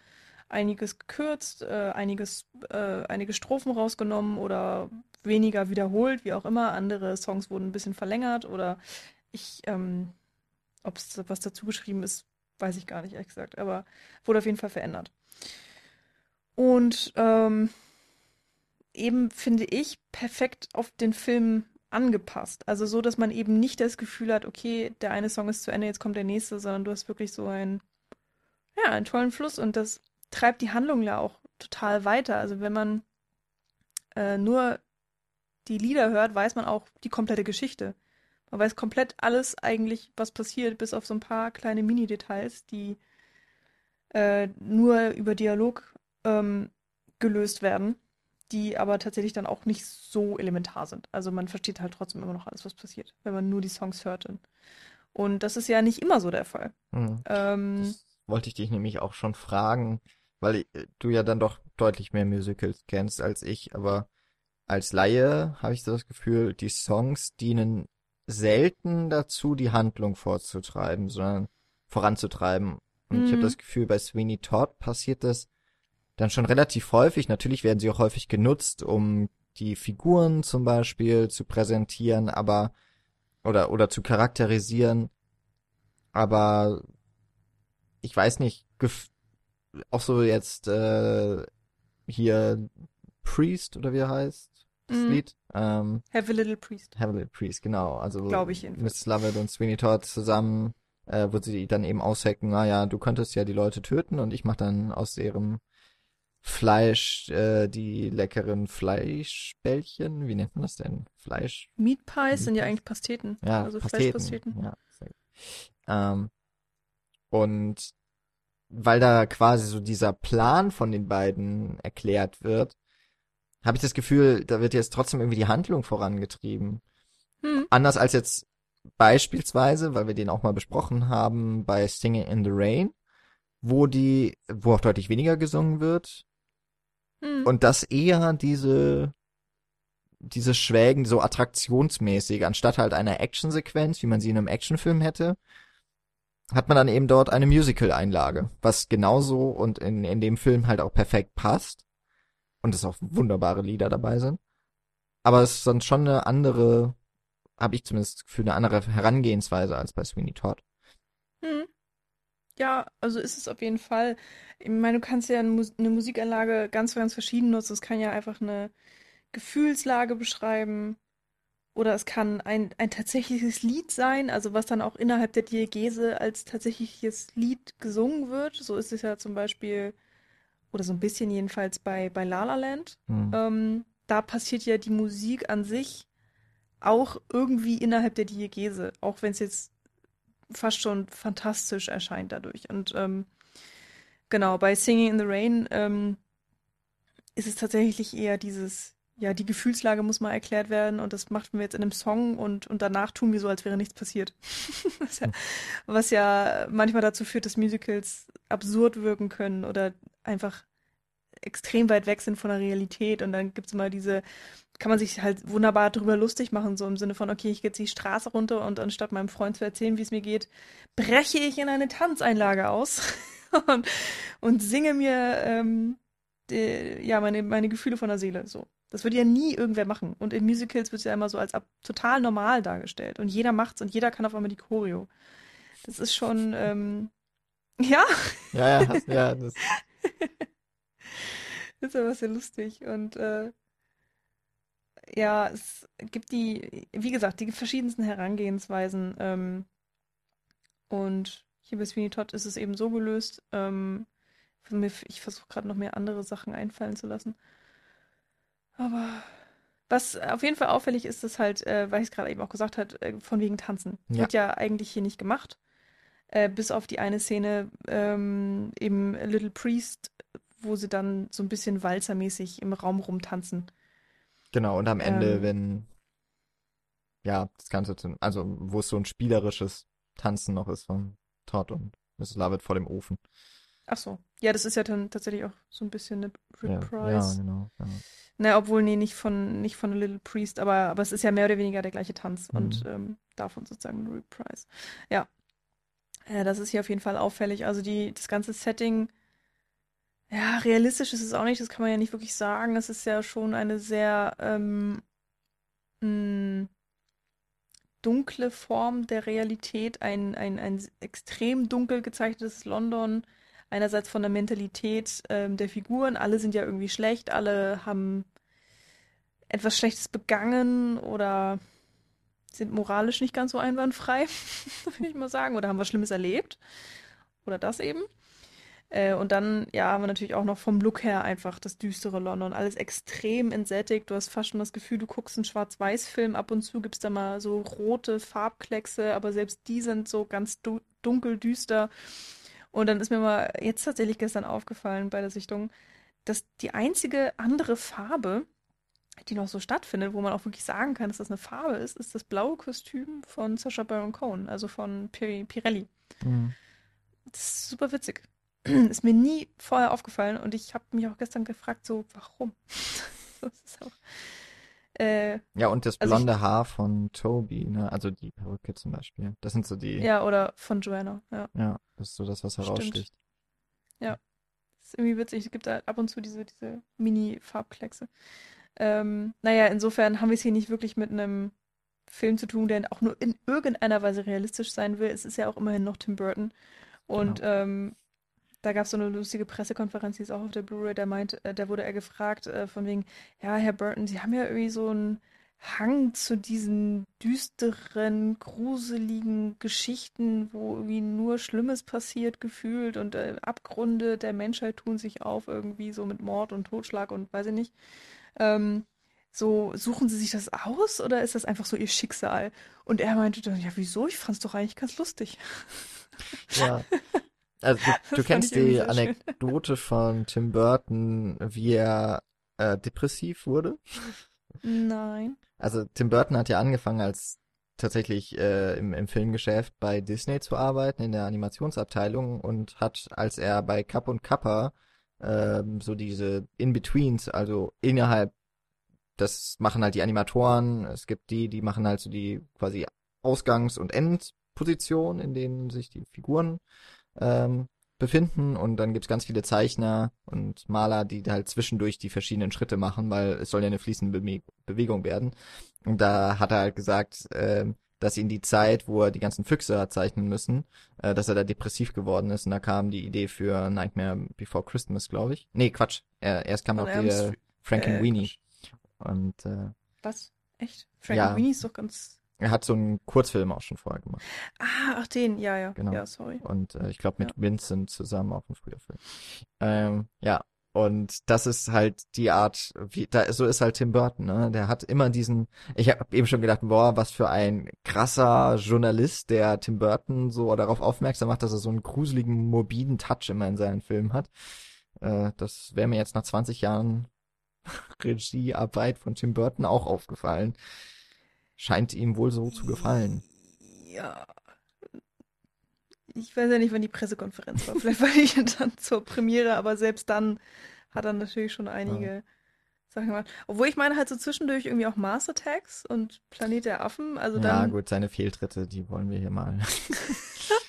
einiges gekürzt, äh, einiges, äh, einige Strophen rausgenommen oder weniger wiederholt, wie auch immer. Andere Songs wurden ein bisschen verlängert oder ich, ähm, ob es was dazu geschrieben ist, weiß ich gar nicht, ehrlich gesagt, aber wurde auf jeden Fall verändert. Und ähm, eben, finde ich, perfekt auf den Film angepasst. Also so, dass man eben nicht das Gefühl hat, okay, der eine Song ist zu Ende, jetzt kommt der nächste, sondern du hast wirklich so einen, ja, einen tollen Fluss und das treibt die Handlung ja auch total weiter. Also wenn man äh, nur die Lieder hört, weiß man auch die komplette Geschichte. Man weiß komplett alles eigentlich, was passiert, bis auf so ein paar kleine Mini-Details, die äh, nur über Dialog ähm, gelöst werden, die aber tatsächlich dann auch nicht so elementar sind. Also man versteht halt trotzdem immer noch alles, was passiert, wenn man nur die Songs hört. Dann. Und das ist ja nicht immer so der Fall. Hm. Ähm, Das wollte ich dich nämlich auch schon fragen, weil äh, du ja dann doch deutlich mehr Musicals kennst als ich, aber als Laie habe ich so das Gefühl, die Songs dienen selten dazu, die Handlung vorzutreiben, sondern voranzutreiben. Und ich habe Mhm. das Gefühl, bei Sweeney Todd passiert das dann schon relativ häufig. Natürlich werden sie auch häufig genutzt, um die Figuren zum Beispiel zu präsentieren, aber oder oder zu charakterisieren. Aber ich weiß nicht, gef auch so jetzt äh, hier Priest oder wie er heißt, das Mhm. Lied. Ähm, Have a Little Priest. Heavenly Priest, genau. Also Glaube ich jedenfalls. Miss Lovett und Sweeney Todd zusammen, äh, wo sie dann eben aushacken, naja, du könntest ja die Leute töten und ich mach dann aus ihrem Fleisch äh, die leckeren Fleischbällchen. Wie nennt man das denn? Fleisch. Meat Pies sind ja eigentlich Pasteten. Ja, also Pasteten. Fleischpasteten. Ja, ähm, und weil da quasi so dieser Plan von den beiden erklärt wird, habe ich das Gefühl, da wird jetzt trotzdem irgendwie die Handlung vorangetrieben. Hm. Anders als jetzt beispielsweise, weil wir den auch mal besprochen haben, bei Singing in the Rain, wo die, wo auch deutlich weniger gesungen wird Hm. und das eher diese diese Schwägen so attraktionsmäßig, anstatt halt einer Actionsequenz, wie man sie in einem Actionfilm hätte, hat man dann eben dort eine Musical-Einlage, was genauso und in, in dem Film halt auch perfekt passt und es auch wunderbare Lieder dabei sind. Aber es ist dann schon eine andere, habe ich zumindest für eine andere Herangehensweise als bei Sweeney Todd. Hm. Ja, also ist es auf jeden Fall. Ich meine, du kannst ja eine Musikanlage ganz, ganz verschieden nutzen. Es kann ja einfach eine Gefühlslage beschreiben oder es kann ein, ein tatsächliches Lied sein, also was dann auch innerhalb der Diegese als tatsächliches Lied gesungen wird. So ist es ja zum Beispiel, oder so ein bisschen jedenfalls bei, bei La La Land. Hm. Ähm, da passiert ja die Musik an sich auch irgendwie innerhalb der Diegese, auch wenn es jetzt fast schon fantastisch erscheint dadurch. Und ähm, genau, bei Singing in the Rain ähm, ist es tatsächlich eher dieses, ja, die Gefühlslage muss mal erklärt werden und das machen wir jetzt in einem Song und, und danach tun wir so, als wäre nichts passiert. was, ja, was ja manchmal dazu führt, dass Musicals absurd wirken können oder einfach extrem weit weg sind von der Realität und dann gibt es immer diese, kann man sich halt wunderbar drüber lustig machen, so im Sinne von, okay, ich gehe jetzt die Straße runter und anstatt meinem Freund zu erzählen, wie es mir geht, breche ich in eine Tanzeinlage aus und, und singe mir ähm, die, ja, meine, meine Gefühle von der Seele so. Das würde ja nie irgendwer machen. Und in Musicals wird es ja immer so als ab total normal dargestellt. Und jeder macht's und jeder kann auf einmal die Choreo. Das ist schon, ähm, ja. Ja, ja, ja. Das, Das ist aber sehr lustig. Und äh, ja, es gibt die, wie gesagt, die verschiedensten Herangehensweisen. Ähm, und hier bei Sweeney Todd ist es eben so gelöst. Ähm, ich versuche gerade noch mehr andere Sachen einfallen zu lassen. Aber was auf jeden Fall auffällig ist, ist halt, äh, weil ich es gerade eben auch gesagt habe, äh, von wegen Tanzen. Ja. Wird ja eigentlich hier nicht gemacht. Äh, bis auf die eine Szene ähm, im Little Priest, wo sie dann so ein bisschen walzermäßig im Raum rumtanzen. genau, und am Ende, Ähm. wenn, ja, das Ganze, also wo es so ein spielerisches Tanzen noch ist von Todd und Mrs. Lovett vor dem Ofen. Ach so. Ja, das ist ja dann tatsächlich auch so ein bisschen eine Ja, Reprise. ja, genau. Ja. Ne, obwohl, nee, nicht von, nicht von Little Priest, aber, aber es ist ja mehr oder weniger der gleiche Tanz Mhm. und ähm, davon sozusagen eine Reprise. Ja. Äh, das ist hier auf jeden Fall auffällig. Also die, das ganze Setting, ja, realistisch ist es auch nicht, das kann man ja nicht wirklich sagen. Es ist ja schon eine sehr ähm, mh, dunkle Form der Realität, ein, ein, ein extrem dunkel gezeichnetes London. Einerseits von der Mentalität ähm, der Figuren, alle sind ja irgendwie schlecht, alle haben etwas Schlechtes begangen oder sind moralisch nicht ganz so einwandfrei, würde ich mal sagen, oder haben was Schlimmes erlebt. Oder das eben. Äh, und dann, ja, haben wir natürlich auch noch vom Look her einfach das düstere London. Alles extrem entsättigt. Du hast fast schon das Gefühl, du guckst einen Schwarz-Weiß-Film. Ab und zu gibt es da mal so rote Farbkleckse, aber selbst die sind so ganz du dunkel, düster. Und dann ist mir mal jetzt tatsächlich gestern aufgefallen bei der Sichtung, dass die einzige andere Farbe, die noch so stattfindet, wo man auch wirklich sagen kann, dass das eine Farbe ist, ist das blaue Kostüm von Sacha Baron Cohen, also von Pir Pirelli. Mhm. Das ist super witzig. Ist mir nie vorher aufgefallen und ich habe mich auch gestern gefragt, so, warum? das ist auch. Äh, Ja, und das Also ich- blonde Haar von Toby, ne? Also die Perücke zum Beispiel. Das sind so die, ja, oder von Joanna, ja. ja, das ist so das, was heraussticht. Das ist irgendwie witzig. Es gibt da ab und zu diese, diese Mini-Farbkleckse. Ähm, naja, insofern haben wir es hier nicht wirklich mit einem Film zu tun, der auch nur in irgendeiner Weise realistisch sein will. Es ist ja auch immerhin noch Tim Burton. Und ähm, da gab es so eine lustige Pressekonferenz, die ist auch auf der Blu-ray, der meint, äh, da wurde er gefragt, äh, von wegen, ja, Herr Burton, Sie haben ja irgendwie so einen Hang zu diesen düsteren, gruseligen Geschichten, wo irgendwie nur Schlimmes passiert, gefühlt und äh, Abgründe der Menschheit tun sich auf, irgendwie so mit Mord und Totschlag und weiß ich nicht. Ähm, so, suchen Sie sich das aus oder ist das einfach so Ihr Schicksal? Und er meinte dann, ja, wieso? Ich fand's doch eigentlich ganz lustig. Ja. Also du, du fand kennst die sehr schön. Anekdote von Tim Burton, wie er äh, depressiv wurde? Nein. Also Tim Burton hat ja angefangen als tatsächlich äh, im, im Filmgeschäft bei Disney zu arbeiten, in der Animationsabteilung und hat, als er bei Kapp und Kappa ähm, so diese In-Betweens, also innerhalb, das machen halt die Animatoren, es gibt die, die machen halt so die quasi Ausgangs- und Endposition, in denen sich die Figuren ähm, befinden und dann gibt's ganz viele Zeichner und Maler, die halt zwischendurch die verschiedenen Schritte machen, weil es soll ja eine fließende Be Bewegung werden. Und da hat er halt gesagt, ähm, dass ihn die Zeit, wo er die ganzen Füchse hat zeichnen müssen, äh, dass er da depressiv geworden ist. Und da kam die Idee für Nightmare Before Christmas, glaube ich. Nee, Quatsch. Äh, erst kam Elm die. Frankenweenie. Quatsch. Und äh, Was? Echt? Frank Ja. Ist doch ganz. er hat so einen Kurzfilm auch schon vorher gemacht. Ah, ach den, ja, ja. Genau. Ja, sorry. Und äh, ich glaube mit Vincent zusammen auch ein früher Film. Ähm, ja, und das ist halt die Art, wie da so ist halt Tim Burton, ne? Der hat immer diesen, ich habe eben schon gedacht, boah, was für ein krasser Journalist, der Tim Burton so darauf aufmerksam macht, dass er so einen gruseligen, morbiden Touch immer in seinen Filmen hat. Äh, das wäre mir jetzt nach 20 Jahren Regiearbeit von Tim Burton auch aufgefallen. Scheint ihm wohl so zu gefallen. Ja. Ich weiß ja nicht, wann die Pressekonferenz war. Vielleicht war ich dann zur Premiere, aber selbst dann hat er natürlich schon einige Sachen gemacht. Obwohl ich meine halt so zwischendurch irgendwie auch Mars Attacks und Planet der Affen. Also ja, dann gut, seine Fehltritte, die wollen wir hier mal.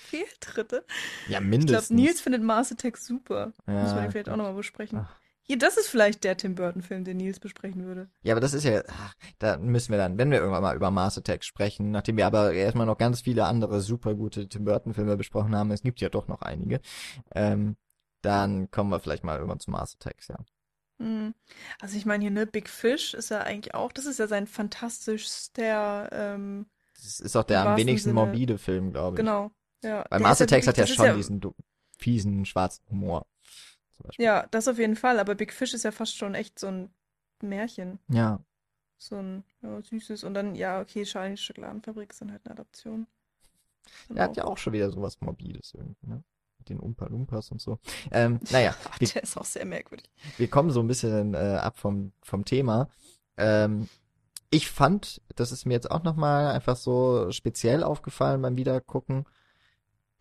Fehltritte. Ja, Ich mindestens. glaube, Nils findet Mars Attacks super. Ja, Müssen wir vielleicht auch nochmal besprechen. Ach. Hier, das ist vielleicht der Tim Burton-Film, den Nils besprechen würde. Ja, aber das ist ja, ach, da müssen wir dann, wenn wir irgendwann mal über Mars Attack sprechen, nachdem wir aber erstmal noch ganz viele andere super gute Tim Burton-Filme besprochen haben, es gibt ja doch noch einige, ähm, dann kommen wir vielleicht mal irgendwann zu Mars Attacks, ja. Hm. Also ich meine hier, ne, Big Fish ist ja eigentlich auch, das ist ja sein fantastischster, ähm, Das ist auch der am wenigsten Sinne- morbide Film, glaube ich. genau. Ja, Weil Mars ist ja Attacks hat wirklich- ja schon diesen du- fiesen, schwarzen Humor. Zum Beispiel. Ja, das auf jeden Fall, aber Big Fish ist ja fast schon echt so ein Märchen. Ja. So ein ja, süßes. Und dann, ja, okay, Charlie Schokoladenfabrik ist dann halt eine Adaption. Dann Er hat ja auch schon wieder sowas Morbides irgendwie, ne? Mit den Umpa Lumpas und so. Ähm, naja, wir, Der ist auch sehr merkwürdig. wir kommen so ein bisschen äh, ab vom, vom Thema. Ähm, ich fand, das ist mir jetzt auch nochmal einfach so speziell aufgefallen beim Wiedergucken,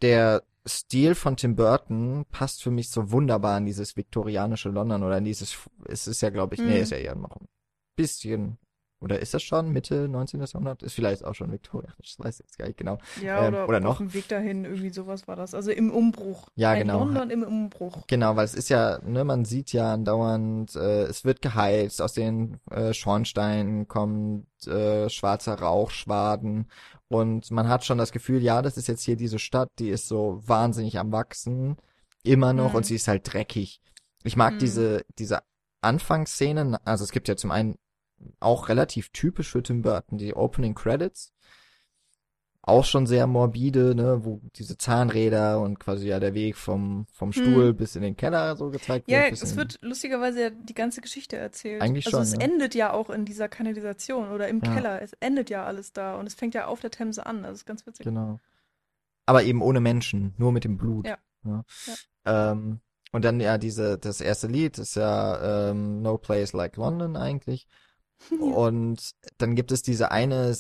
der Stil von Tim Burton passt für mich so wunderbar in dieses viktorianische London oder in dieses, es ist ja glaube ich, nee, Mhm. ist ja eher noch ein bisschen, oder ist das schon Mitte 19. Jahrhundert? Ist vielleicht auch schon viktorianisch, das weiß ich jetzt gar nicht genau. Ja, Ähm, oder, oder auf noch? dem Weg dahin, irgendwie sowas war das. Also im Umbruch. Ja, Ein genau. London im Umbruch. Genau, weil es ist ja, ne, man sieht ja andauernd, äh, es wird geheizt, aus den äh, Schornsteinen kommt äh, schwarzer Rauchschwaden und man hat schon das Gefühl, ja, das ist jetzt hier diese Stadt, die ist so wahnsinnig am wachsen, immer noch Mhm. und sie ist halt dreckig. Ich mag Mhm. diese diese Anfangsszenen, also es gibt ja zum einen auch relativ typisch für Tim Burton die Opening Credits, auch schon sehr morbide, ne, wo diese Zahnräder und quasi ja der Weg vom, vom Stuhl bis in den Keller so gezeigt Hm. Ja, wird. bis es wird lustigerweise ja die ganze Geschichte erzählt. Eigentlich also schon, es ja. endet ja auch in dieser Kanalisation oder im Ja. Keller. Es endet ja alles da und es fängt ja auf der Themse an. Das ist ganz witzig. Genau. Aber eben ohne Menschen, nur mit dem Blut. Ja. Ja. Ähm, und dann ja diese, das erste Lied ist ja ähm, No Place Like London eigentlich. Und dann gibt es diese eine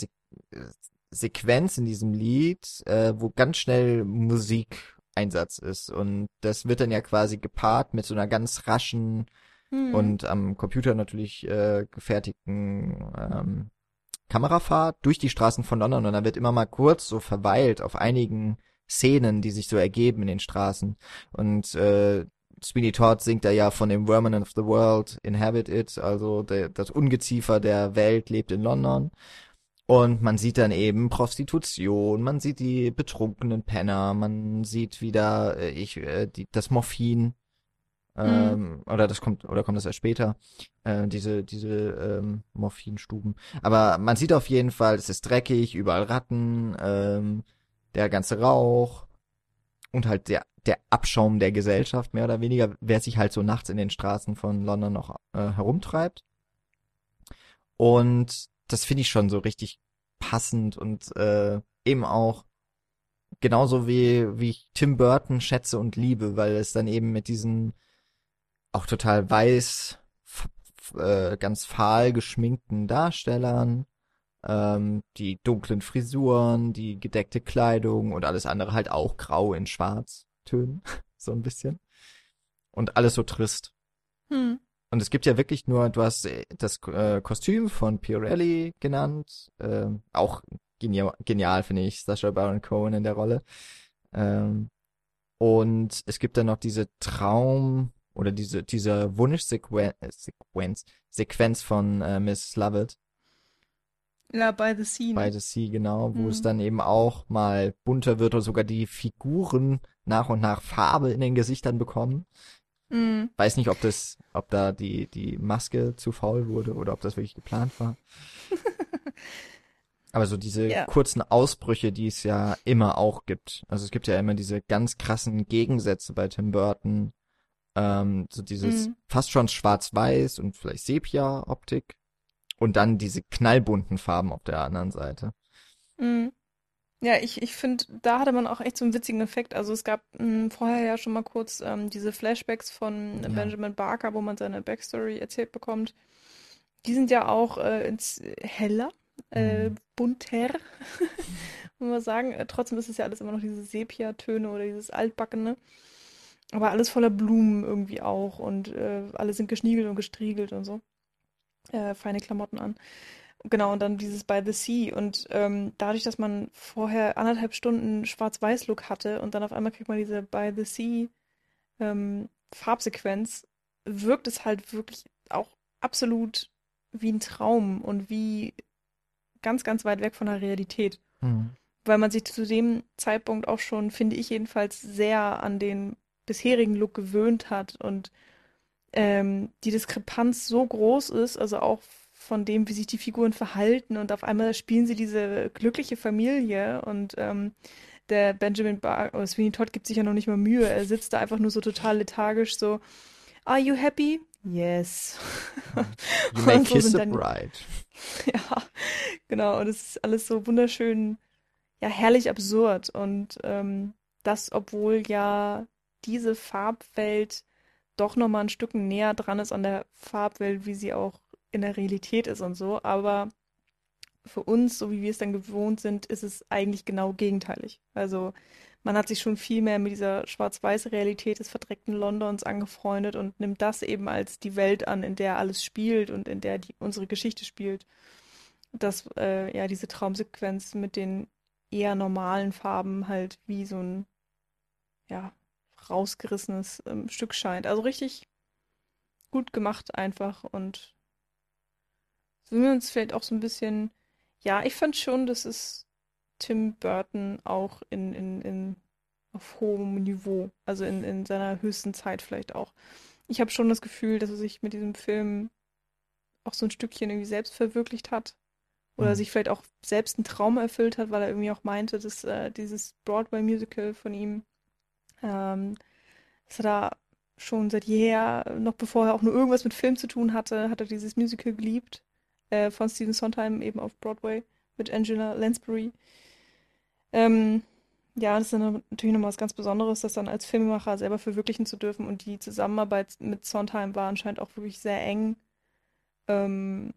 Sequenz in diesem Lied, äh, wo ganz schnell Musikeinsatz ist. Und das wird dann ja quasi gepaart mit so einer ganz raschen Hm. und am Computer natürlich äh, gefertigten ähm, Kamerafahrt durch die Straßen von London und dann wird immer mal kurz so verweilt auf einigen Szenen, die sich so ergeben in den Straßen und äh, Sweeney Todd singt da ja von dem Vermin of the World, Inhabit It, also der, das Ungeziefer der Welt lebt in London. Und man sieht dann eben Prostitution, man sieht die betrunkenen Penner, man sieht wieder äh, ich äh, die, das Morphin ähm, oder das kommt oder kommt das erst später äh, diese diese ähm, Morphinstuben. Aber man sieht auf jeden Fall, es ist dreckig, überall Ratten, ähm, der ganze Rauch und halt der der Abschaum der Gesellschaft mehr oder weniger, wer sich halt so nachts in den Straßen von London noch äh, herumtreibt. Und das finde ich schon so richtig passend und äh, eben auch genauso wie wie ich Tim Burton schätze und liebe, weil es dann eben mit diesen auch total weiß, äh, ganz fahl geschminkten Darstellern, ähm, die dunklen Frisuren, die gedeckte Kleidung und alles andere halt auch grau in Schwarztönen, so ein bisschen. Und alles so trist. Hm. Und es gibt ja wirklich nur, du hast äh, das äh, Kostüm von Pirelli genannt, ähm, auch genial, genial finde ich, Sacha Baron Cohen in der Rolle. Ähm, und es gibt dann noch diese Traum oder diese diese Wunschsequenz Sequenz, Sequenz von äh, Miss Lovett Ja, by the Sea. Ne? The Sea genau, wo Mhm. es dann eben auch mal bunter wird oder sogar die Figuren nach und nach Farbe in den Gesichtern bekommen. Hm. Weiß nicht, ob das, ob da die, die Maske zu faul wurde oder ob das wirklich geplant war. Aber so diese Ja. kurzen Ausbrüche, die es ja immer auch gibt. Also es gibt ja immer diese ganz krassen Gegensätze bei Tim Burton. Ähm, so dieses Mhm. fast schon schwarz-weiß und vielleicht Sepia-Optik. Und dann diese knallbunten Farben auf der anderen Seite. Mhm. Ja, ich, ich finde, da hatte man auch echt so einen witzigen Effekt. Also es gab mh, vorher ja schon mal kurz ähm, diese Flashbacks von Ja. Benjamin Barker, wo man seine Backstory erzählt bekommt. Die sind ja auch äh, ins heller, äh, Mhm. bunter, muss man sagen. Äh, trotzdem ist es ja alles immer noch diese Sepia-Töne oder dieses Altbackene. Aber alles voller Blumen irgendwie auch und äh, alle sind geschniegelt und gestriegelt und so. Äh, feine Klamotten an. Genau, und dann dieses By the Sea. Und ähm, dadurch, dass man vorher anderthalb Stunden Schwarz-Weiß-Look hatte und dann auf einmal kriegt man diese By the Sea ähm, Farbsequenz, wirkt es halt wirklich auch absolut wie ein Traum und wie ganz, ganz weit weg von der Realität. Mhm. Weil man sich zu dem Zeitpunkt auch schon, finde ich jedenfalls, sehr an den bisherigen Look gewöhnt hat und ähm, die Diskrepanz so groß ist, also auch von dem, wie sich die Figuren verhalten und auf einmal spielen sie diese glückliche Familie und ähm, der Benjamin Bar oder Sweeney Todd gibt sich ja noch nicht mal Mühe. Er sitzt da einfach nur so total lethargisch so, are you happy? Yes. You may so kiss the bride. Ja, genau. Und es ist alles so wunderschön, ja, herrlich absurd. Und ähm, das, obwohl ja diese Farbwelt doch nochmal ein Stück näher dran ist an der Farbwelt, wie sie auch in der Realität ist und so. Aber für uns, so wie wir es dann gewohnt sind, ist es eigentlich genau gegenteilig. Also man hat sich schon viel mehr mit dieser schwarz-weiß-Realität des verdreckten Londons angefreundet und nimmt das eben als die Welt an, in der alles spielt und in der die, unsere Geschichte spielt. Dass äh, ja diese Traumsequenz mit den eher normalen Farben halt wie so ein ja rausgerissenes ähm, Stück scheint. Also richtig gut gemacht einfach und so wie uns fällt auch so ein bisschen ja, ich fand schon, dass es Tim Burton auch in, in, in auf hohem Niveau, also in, in seiner höchsten Zeit vielleicht auch. Ich habe schon das Gefühl, dass er sich mit diesem Film auch so ein Stückchen irgendwie selbst verwirklicht hat. Oder mhm. sich vielleicht auch selbst einen Traum erfüllt hat, weil er irgendwie auch meinte, dass äh, dieses Broadway-Musical von ihm, ähm, dass er da schon seit jeher, noch bevor er auch nur irgendwas mit Film zu tun hatte, hat er dieses Musical geliebt äh, von Stephen Sondheim eben auf Broadway mit Angela Lansbury. Ähm, ja, das ist natürlich nochmal was ganz Besonderes, das dann als Filmemacher selber verwirklichen zu dürfen. Und die Zusammenarbeit mit Sondheim war anscheinend auch wirklich sehr eng ähm,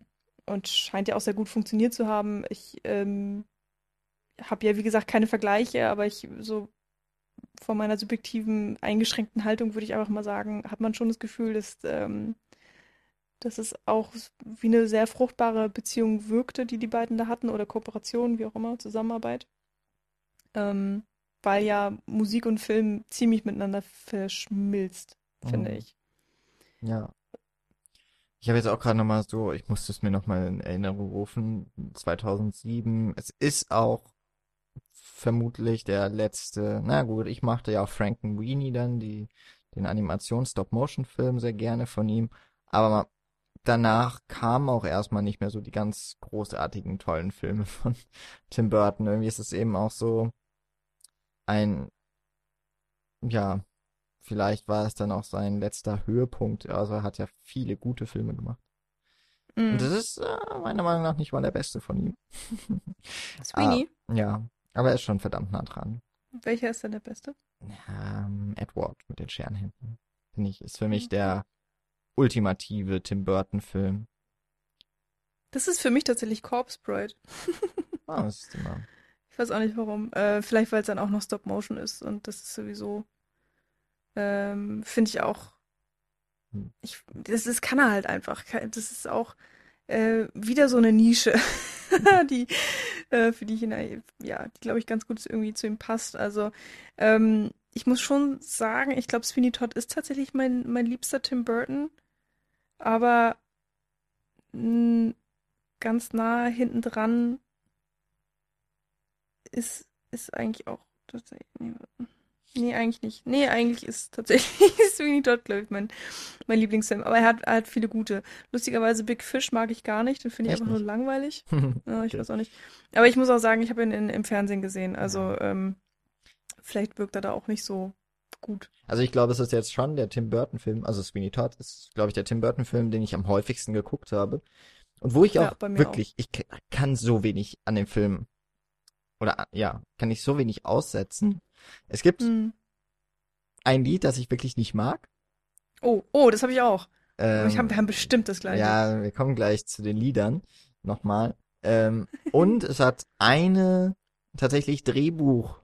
und scheint ja auch sehr gut funktioniert zu haben. Ich ähm, habe ja, wie gesagt, keine Vergleiche, aber ich so von meiner subjektiven, eingeschränkten Haltung würde ich einfach mal sagen, hat man schon das Gefühl, dass ähm, dass es auch wie eine sehr fruchtbare Beziehung wirkte, die die beiden da hatten, oder Kooperation, wie auch immer, Zusammenarbeit. Ähm, weil ja Musik und Film ziemlich miteinander verschmilzt, finde mhm. ich. Ja. Ich habe jetzt auch gerade nochmal so, ich musste es mir nochmal in Erinnerung rufen, 2007. Es ist auch vermutlich der letzte, na gut, ich machte ja auch Frankenweenie dann, die, den Animations-Stop-Motion-Film sehr gerne von ihm. Aber danach kamen auch erstmal nicht mehr so die ganz großartigen, tollen Filme von Tim Burton. Irgendwie ist es eben auch so ein, ja, vielleicht war es dann auch sein letzter Höhepunkt. Also er hat ja viele gute Filme gemacht. Mm. Und das ist äh, meiner Meinung nach nicht mal der beste von ihm. Sweeney? Ah, ja, aber er ist schon verdammt nah dran. Welcher ist denn der beste? Ähm, Edward mit den Scherenhänden. Finde ich, ist für mich der ultimative Tim Burton-Film. Das ist für mich tatsächlich Corpse Bride. ah, das ist immer. Ich weiß auch nicht warum. Äh, vielleicht, weil es dann auch noch Stop Motion ist und das ist sowieso, ähm, finde ich auch. Hm. Ich, das, das kann er halt einfach. Das ist auch äh, wieder so eine Nische, die, äh, für die ich ihn, ja, die glaube ich ganz gut irgendwie zu ihm passt. Also, ähm, ich muss schon sagen, ich glaube, Sweeney Todd ist tatsächlich mein, mein liebster Tim Burton. Aber mh, ganz nah hinten dran ist, ist eigentlich auch tatsächlich. Nee, nee, eigentlich nicht. Nee, eigentlich ist tatsächlich Sweeney Todd, glaube ich, mein, mein Lieblingsfilm. Aber er hat, er hat viele gute. Lustigerweise Big Fish mag ich gar nicht. Den finde ich Echt einfach nicht? nur langweilig. ja, ich weiß auch nicht. Aber ich muss auch sagen, ich habe ihn in, im Fernsehen gesehen. Also ähm, vielleicht wirkt er da auch nicht so gut. Also ich glaube, es ist jetzt schon der Tim Burton-Film, also Sweeney Todd ist, glaube ich, der Tim Burton-Film, den ich am häufigsten geguckt habe. Und wo ich auch ja, wirklich, auch. ich kann so wenig an dem Film, oder ja, kann ich so wenig aussetzen. Es gibt hm. ein Lied, das ich wirklich nicht mag. Oh, oh, das habe ich auch. Ähm, ich hab, wir haben bestimmt das gleiche. Ja, wir kommen gleich zu den Liedern nochmal. Ähm, und es hat eine tatsächlich Drehbuch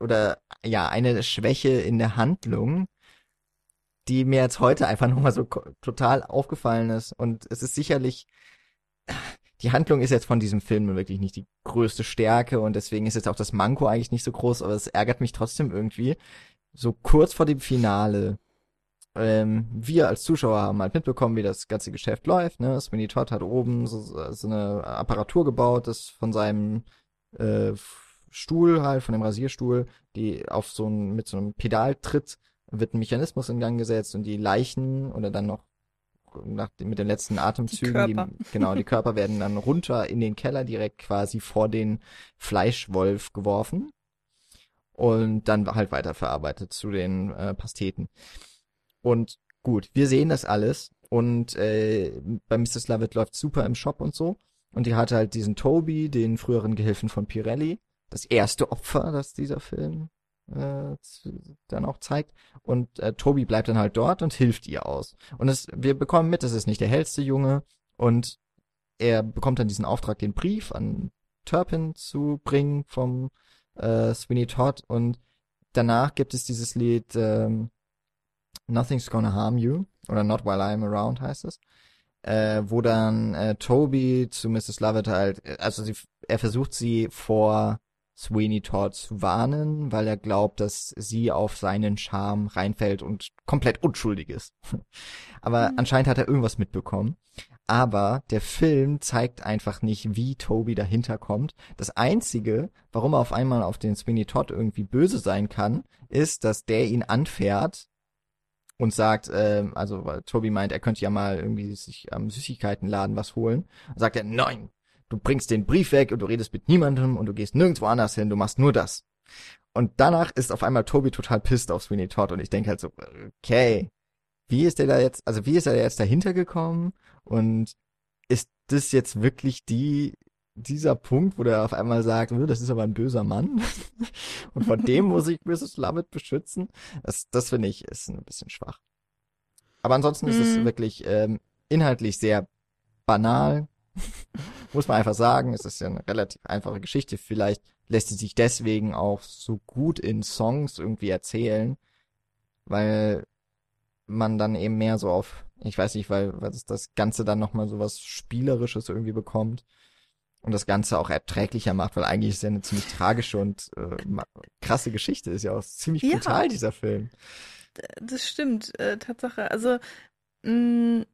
oder ja, eine Schwäche in der Handlung, die mir jetzt heute einfach nochmal so total aufgefallen ist. Und es ist sicherlich, die Handlung ist jetzt von diesem Film wirklich nicht die größte Stärke und deswegen ist jetzt auch das Manko eigentlich nicht so groß, aber es ärgert mich trotzdem irgendwie. So kurz vor dem Finale ähm, wir als Zuschauer haben halt mitbekommen, wie das ganze Geschäft läuft. Ne? Sweeney Todd hat oben so, so eine Apparatur gebaut, das von seinem äh, Stuhl halt, von dem Rasierstuhl, die auf so ein, mit so einem Pedal tritt, wird ein Mechanismus in Gang gesetzt und die Leichen oder dann noch nach, mit den letzten Atemzügen, die, die, genau, die Körper werden dann runter in den Keller direkt quasi vor den Fleischwolf geworfen und dann halt weiterverarbeitet zu den äh, Pasteten. Und gut, wir sehen das alles und äh, bei Mrs. Lovett läuft super im Shop und so. Und die hatte halt diesen Toby, den früheren Gehilfen von Pirelli, das erste Opfer, das dieser Film äh, dann auch zeigt. Und äh, Toby bleibt dann halt dort und hilft ihr aus. Und es, wir bekommen mit, das ist nicht der hellste Junge und er bekommt dann diesen Auftrag, den Brief an Turpin zu bringen vom äh, Sweeney Todd und danach gibt es dieses Lied ähm, Nothing's Gonna Harm You oder Not While I'm Around heißt es, äh, wo dann äh, Toby zu Mrs. Lovett halt, also sie, er versucht sie vor Sweeney Todd zu warnen, weil er glaubt, dass sie auf seinen Charme reinfällt und komplett unschuldig ist. Aber mhm. anscheinend hat er irgendwas mitbekommen. Aber der Film zeigt einfach nicht, wie Toby dahinter kommt. Das einzige, warum er auf einmal auf den Sweeney Todd irgendwie böse sein kann, ist, dass der ihn anfährt und sagt, äh, also weil Toby meint, er könnte ja mal irgendwie sich am Süßigkeitenladen was holen. Und sagt er, nein, du bringst den Brief weg und du redest mit niemandem und du gehst nirgendwo anders hin, du machst nur das. Und danach ist auf einmal Toby total pisst auf Sweeney Todd und ich denke halt so, okay, wie ist der da jetzt, also wie ist er jetzt dahinter gekommen und ist das jetzt wirklich die, dieser Punkt, wo der auf einmal sagt, oh, das ist aber ein böser Mann und von dem muss ich Mrs. Lovett beschützen, das, das finde ich ist ein bisschen schwach. Aber ansonsten mhm. ist es mhm. wirklich ähm, inhaltlich sehr banal, Muss man einfach sagen, es ist ja eine relativ einfache Geschichte. Vielleicht lässt sie sich deswegen auch so gut in Songs irgendwie erzählen, weil man dann eben mehr so auf, ich weiß nicht, weil, weil das Ganze dann nochmal so was Spielerisches irgendwie bekommt und das Ganze auch erträglicher macht, weil eigentlich ist es ja eine ziemlich tragische und äh, krasse Geschichte, ist ja auch ziemlich ja, brutal, dieser Film. Das stimmt, äh, Tatsache. Also, mh, mm,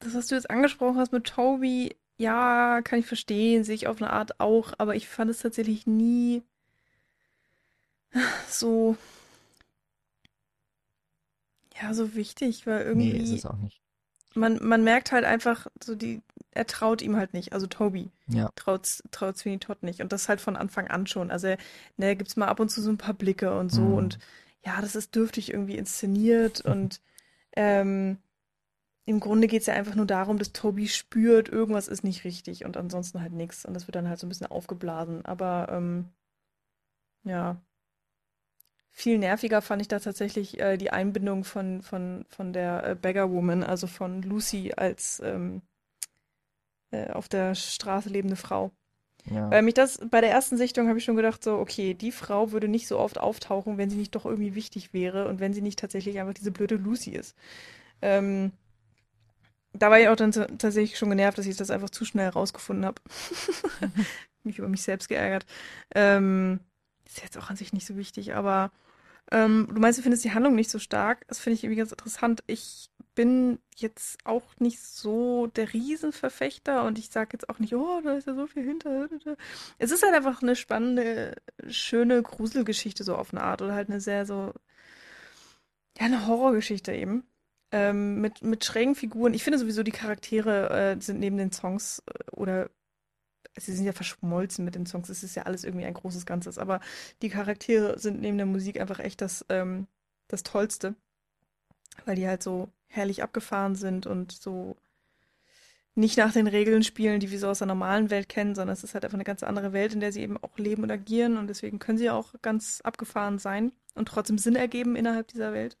das, was du jetzt angesprochen hast mit Toby, ja, kann ich verstehen, sehe ich auf eine Art auch, aber ich fand es tatsächlich nie so, ja, so wichtig, weil irgendwie. Nee, ist es auch nicht. Man, man merkt halt einfach, so die, er traut ihm halt nicht, also Toby. Ja. Traut, traut Sweeney Todd nicht. Und das halt von Anfang an schon. Also, ne, gibt's mal ab und zu so ein paar Blicke und so mhm. und ja, das ist dürftig irgendwie inszeniert und ähm, im Grunde geht es ja einfach nur darum, dass Toby spürt, irgendwas ist nicht richtig und ansonsten halt nichts. Und das wird dann halt so ein bisschen aufgeblasen. Aber ähm, ja. Viel nerviger fand ich da tatsächlich äh, die Einbindung von, von, von der äh, Beggar Woman, also von Lucy als ähm, äh, auf der Straße lebende Frau. Ja. Weil mich das bei der ersten Sichtung habe ich schon gedacht, so, okay, die Frau würde nicht so oft auftauchen, wenn sie nicht doch irgendwie wichtig wäre und wenn sie nicht tatsächlich einfach diese blöde Lucy ist. Ähm, da war ich auch dann tatsächlich schon genervt, dass ich das einfach zu schnell rausgefunden habe. mich über mich selbst geärgert. Ähm, ist jetzt auch an sich nicht so wichtig, aber ähm, du meinst, du findest die Handlung nicht so stark. Das finde ich irgendwie ganz interessant. Ich bin jetzt auch nicht so der Riesenverfechter und ich sage jetzt auch nicht, oh, da ist ja so viel hinter. Es ist halt einfach eine spannende, schöne Gruselgeschichte so auf eine Art oder halt eine sehr so, ja, eine Horrorgeschichte eben ähm, mit, mit schrägen Figuren. Ich finde sowieso, die Charaktere äh, sind neben den Songs äh, oder sie sind ja verschmolzen mit den Songs. Es ist ja alles irgendwie ein großes Ganzes. Aber die Charaktere sind neben der Musik einfach echt das, ähm, das Tollste. Weil die halt so herrlich abgefahren sind und so nicht nach den Regeln spielen, die wir so aus der normalen Welt kennen, sondern es ist halt einfach eine ganz andere Welt, in der sie eben auch leben und agieren und deswegen können sie auch ganz abgefahren sein und trotzdem Sinn ergeben innerhalb dieser Welt.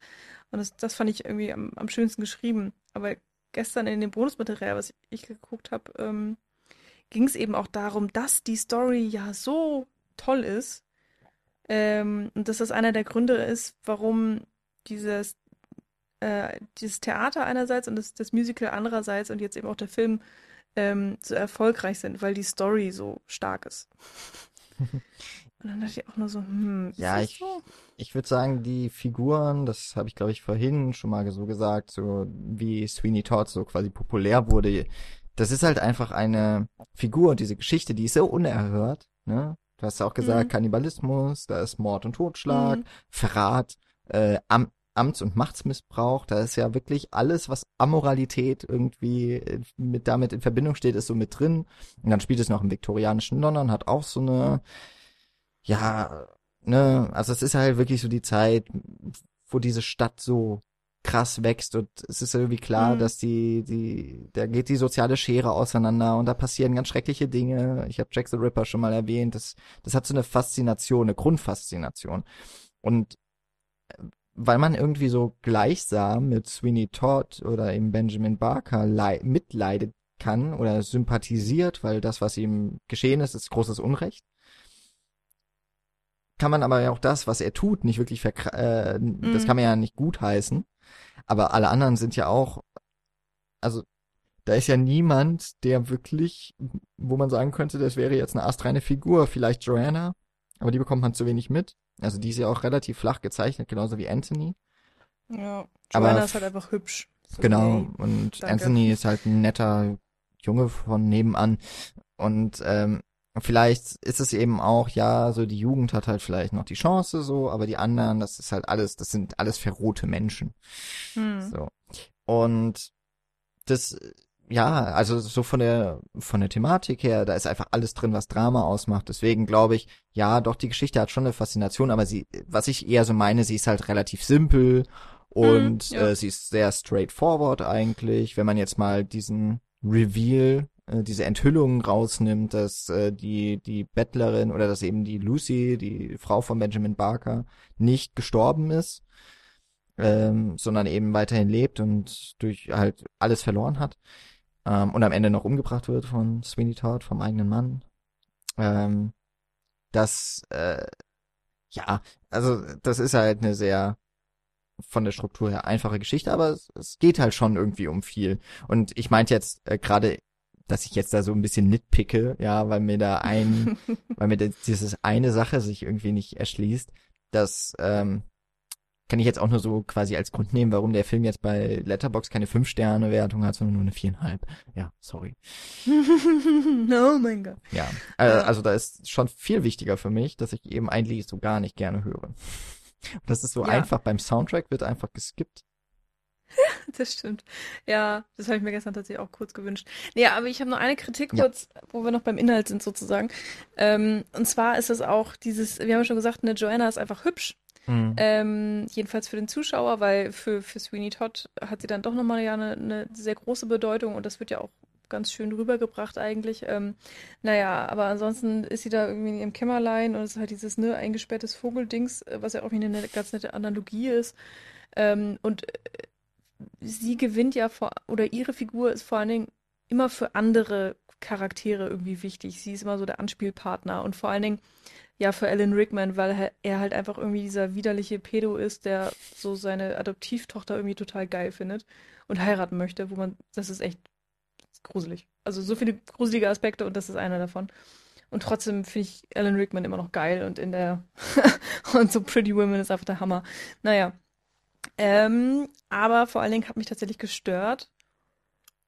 Und das, das fand ich irgendwie am, am schönsten geschrieben. Aber gestern in dem Bonusmaterial, was ich geguckt habe, ähm, ging es eben auch darum, dass die Story ja so toll ist. Ähm, und dass das einer der Gründe ist, warum dieses, äh, dieses Theater einerseits und das, das Musical andererseits und jetzt eben auch der Film ähm, so erfolgreich sind, weil die Story so stark ist. Und dann dachte ich auch nur so, hm, ist Ja, das ich, so? ich würde sagen, die Figuren, das habe ich glaube ich vorhin schon mal so gesagt, so wie Sweeney Todd so quasi populär wurde, das ist halt einfach eine Figur, diese Geschichte, die ist so unerhört, ne? Du hast ja auch gesagt, Mhm. Kannibalismus, da ist Mord und Totschlag, Mhm. Verrat, äh, Am Amts- und Machtsmissbrauch, da ist ja wirklich alles, was Amoralität irgendwie äh, mit damit in Verbindung steht, ist so mit drin. Und dann spielt es noch im viktorianischen London, hat auch so eine, ja, ne, also es ist halt wirklich so die Zeit, wo diese Stadt so krass wächst und es ist irgendwie klar, Mhm. dass die, die, da geht die soziale Schere auseinander und da passieren ganz schreckliche Dinge. Ich habe Jack the Ripper schon mal erwähnt. Das, das hat so eine Faszination, eine Grundfaszination. Und äh, weil man irgendwie so gleichsam mit Sweeney Todd oder eben Benjamin Barker lei- mitleidet kann oder sympathisiert, weil das, was ihm geschehen ist, ist großes Unrecht kann man aber ja auch das, was er tut, nicht wirklich verkra äh, das Mhm. kann man ja nicht gutheißen. Aber alle anderen sind ja auch, also da ist ja niemand, der wirklich, wo man sagen könnte, das wäre jetzt eine astreine Figur, vielleicht Joanna, aber die bekommt man zu wenig mit. Also die ist ja auch relativ flach gezeichnet, genauso wie Anthony. Ja, Aber Joanna f- ist halt einfach hübsch. So, Genau. yay. Und danke. Anthony ist halt ein netter Junge von nebenan. Und ähm, vielleicht ist es eben auch, ja, so die Jugend hat halt vielleicht noch die Chance so, aber die anderen, das ist halt alles, das sind alles verrohte Menschen. Hm. So. Und das, ja, also so von der, von der Thematik her, da ist einfach alles drin, was Drama ausmacht. Deswegen glaube ich, ja, doch, die Geschichte hat schon eine Faszination, aber sie, was ich eher so meine, sie ist halt relativ simpel und ja. äh, sie ist sehr straightforward eigentlich. Wenn man jetzt mal diesen Reveal, äh, diese Enthüllung rausnimmt, dass äh, die, die Bettlerin oder dass eben die Lucy, die Frau von Benjamin Barker, nicht gestorben ist, ähm, sondern eben weiterhin lebt und durch halt alles verloren hat ähm, und am Ende noch umgebracht wird von Sweeney Todd, vom eigenen Mann. Ähm, das, äh, ja, also das ist halt eine sehr von der Struktur her einfache Geschichte, aber es, es geht halt schon irgendwie um viel. Und ich meinte jetzt äh, gerade, dass ich jetzt da so ein bisschen nitpicke, ja, weil mir da ein, weil mir dieses eine Sache sich irgendwie nicht erschließt, das ähm, kann ich jetzt auch nur so quasi als Grund nehmen, warum der Film jetzt bei Letterbox keine 5-Sterne-Wertung hat, sondern nur eine viereinhalb. Ja, sorry. oh mein Gott. Ja, äh, Ja. also da ist schon viel wichtiger für mich, dass ich eben ein Lied so gar nicht gerne höre. Und das ist so Ja. einfach, beim Soundtrack wird einfach geskippt. Das stimmt. Ja, das habe ich mir gestern tatsächlich auch kurz gewünscht. Nee, aber ich habe noch eine Kritik Ja. kurz, wo wir noch beim Inhalt sind sozusagen. Ähm, und zwar ist es auch dieses, wir haben ja schon gesagt, eine Joanna ist einfach hübsch. Mhm. Ähm, jedenfalls für den Zuschauer, weil für, für Sweeney Todd hat sie dann doch nochmal ja eine, eine sehr große Bedeutung und das wird ja auch ganz schön rübergebracht eigentlich. Ähm, naja, aber ansonsten ist sie da irgendwie in ihrem Kämmerlein und es ist halt dieses ne, eingesperrtes Vogeldings, was ja auch irgendwie eine ganz nette Analogie ist. Ähm, und äh, sie gewinnt ja vor, oder ihre Figur ist vor allen Dingen immer für andere Charaktere irgendwie wichtig. Sie ist immer so der Anspielpartner und vor allen Dingen ja für Alan Rickman, weil er- halt einfach irgendwie dieser widerliche Pedo ist, der so seine Adoptivtochter irgendwie total geil findet und heiraten möchte, wo man, das ist echt gruselig. Also so viele gruselige Aspekte und das ist einer davon. Und trotzdem finde ich Alan Rickman immer noch geil und in der und so Pretty Women ist einfach der Hammer. Naja. Ähm, aber vor allen Dingen hat mich tatsächlich gestört,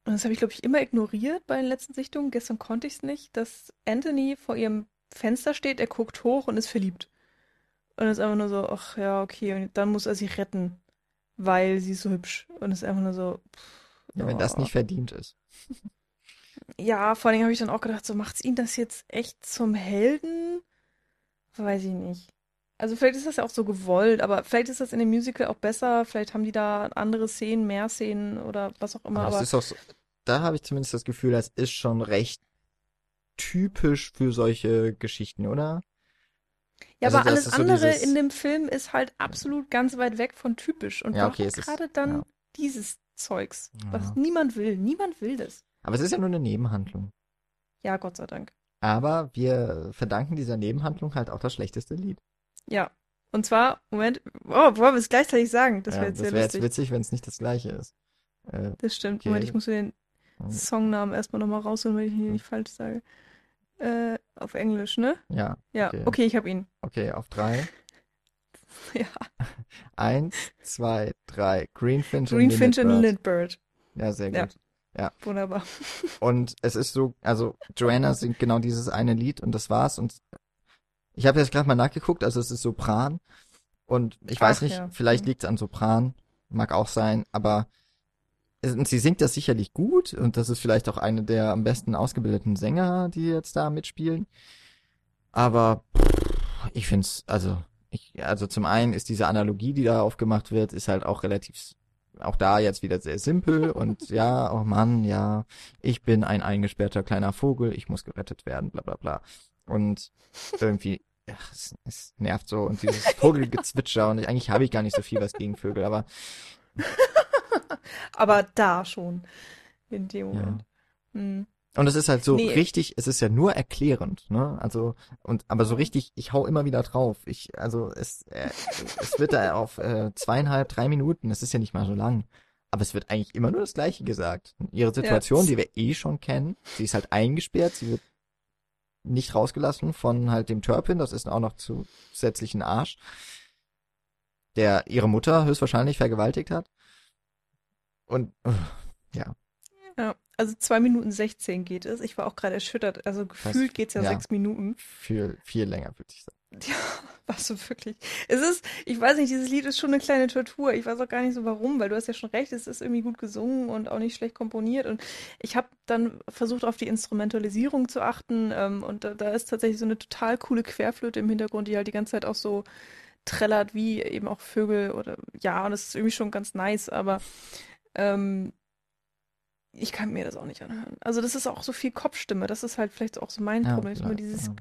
und das habe ich, glaube ich, immer ignoriert bei den letzten Sichtungen. Gestern konnte ich es nicht, dass Anthony vor ihrem Fenster steht, er guckt hoch und ist verliebt. Und ist einfach nur so, ach ja, okay, und dann muss er sie retten, weil sie ist so hübsch. Und ist einfach nur so, pff, Ja, wenn das oh. nicht verdient ist. Ja, vor allen Dingen habe ich dann auch gedacht, so macht's ihn das jetzt echt zum Helden? Weiß ich nicht. Also vielleicht ist das ja auch so gewollt, aber vielleicht ist das in dem Musical auch besser, vielleicht haben die da andere Szenen, mehr Szenen oder was auch immer, Aber aber das ist auch so, da habe ich zumindest das Gefühl, das ist schon recht typisch für solche Geschichten, oder? ja, also aber alles so andere dieses- in dem Film ist halt absolut ganz weit weg von typisch. Und Ja, okay, ist- gerade dann ja. dieses Zeugs, Ja. was niemand will? Niemand will das. Aber es ist ja nur eine Nebenhandlung. Ja, Gott sei Dank. Aber wir verdanken dieser Nebenhandlung halt auch das schlechteste Lied. Ja. Und zwar, Moment, oh, wollen wir es gleichzeitig sagen? Das ja, wäre jetzt das wäre jetzt witzig, wenn es nicht das gleiche ist. Äh, Das stimmt. Okay. Moment, ich muss mir den hm. Songnamen erstmal nochmal rausholen, weil ich ihn hier nicht falsch sage. Äh, auf Englisch, ne? Ja. Ja, Okay. okay, ich habe ihn. Okay, auf drei. Ja. Eins, zwei, drei. Greenfinch und Greenfinch und. Lindbird. Ja, sehr Ja. gut. Wunderbar. Und es ist so, also Joanna singt genau dieses eine Lied und das war's. Und ich habe jetzt gerade mal nachgeguckt, also es ist Sopran. Und ich weiß Ach, nicht, ja. vielleicht Mhm. liegt's an Sopran, mag auch sein, aber es, und sie singt das sicherlich gut und das ist vielleicht auch eine der am besten ausgebildeten Sänger, die jetzt da mitspielen. Aber pff, ich find's, also ich, also zum einen ist diese Analogie, die da aufgemacht wird, ist halt auch relativ, auch da jetzt wieder sehr simpel und ja, oh Mann, ja, ich bin ein eingesperrter kleiner Vogel, ich muss gerettet werden, bla bla bla. Und irgendwie, ach, es, es nervt so und dieses Vogelgezwitscher und ich, eigentlich habe ich gar nicht so viel was gegen Vögel, aber Aber da schon. In dem Ja. Moment. Hm. Und es ist halt so Nee. richtig, es ist ja nur erklärend, ne? Also und aber so richtig, ich hau immer wieder drauf. Ich also es äh, es wird da auf äh, zweieinhalb, drei Minuten. Es ist ja nicht mal so lang, aber es wird eigentlich immer nur das Gleiche gesagt. Ihre Situation, die wir eh schon kennen, sie ist halt eingesperrt, sie wird nicht rausgelassen von halt dem Turpin. Das ist auch noch zusätzlichen Arsch, der ihre Mutter höchstwahrscheinlich vergewaltigt hat. Und uh, ja, Ja, also 2 Minuten 16 geht es. Ich war auch gerade erschüttert. Also gefühlt geht's ja ja. sechs Minuten. viel viel länger würde ich sagen. Ja, warst du wirklich. Es ist, ich weiß nicht, dieses Lied ist schon eine kleine Tortur. Ich weiß auch gar nicht so warum, weil du hast ja schon recht, es ist irgendwie gut gesungen und auch nicht schlecht komponiert. Und ich habe dann versucht, auf die Instrumentalisierung zu achten. Ähm, und da, da ist tatsächlich so eine total coole Querflöte im Hintergrund, die halt die ganze Zeit auch so trällert wie eben auch Vögel oder ja, und das ist irgendwie schon ganz nice, aber ähm, ich kann mir das auch nicht anhören. Also das ist auch so viel Kopfstimme. Das ist halt vielleicht auch so mein Ja, Problem. Immer dieses ja.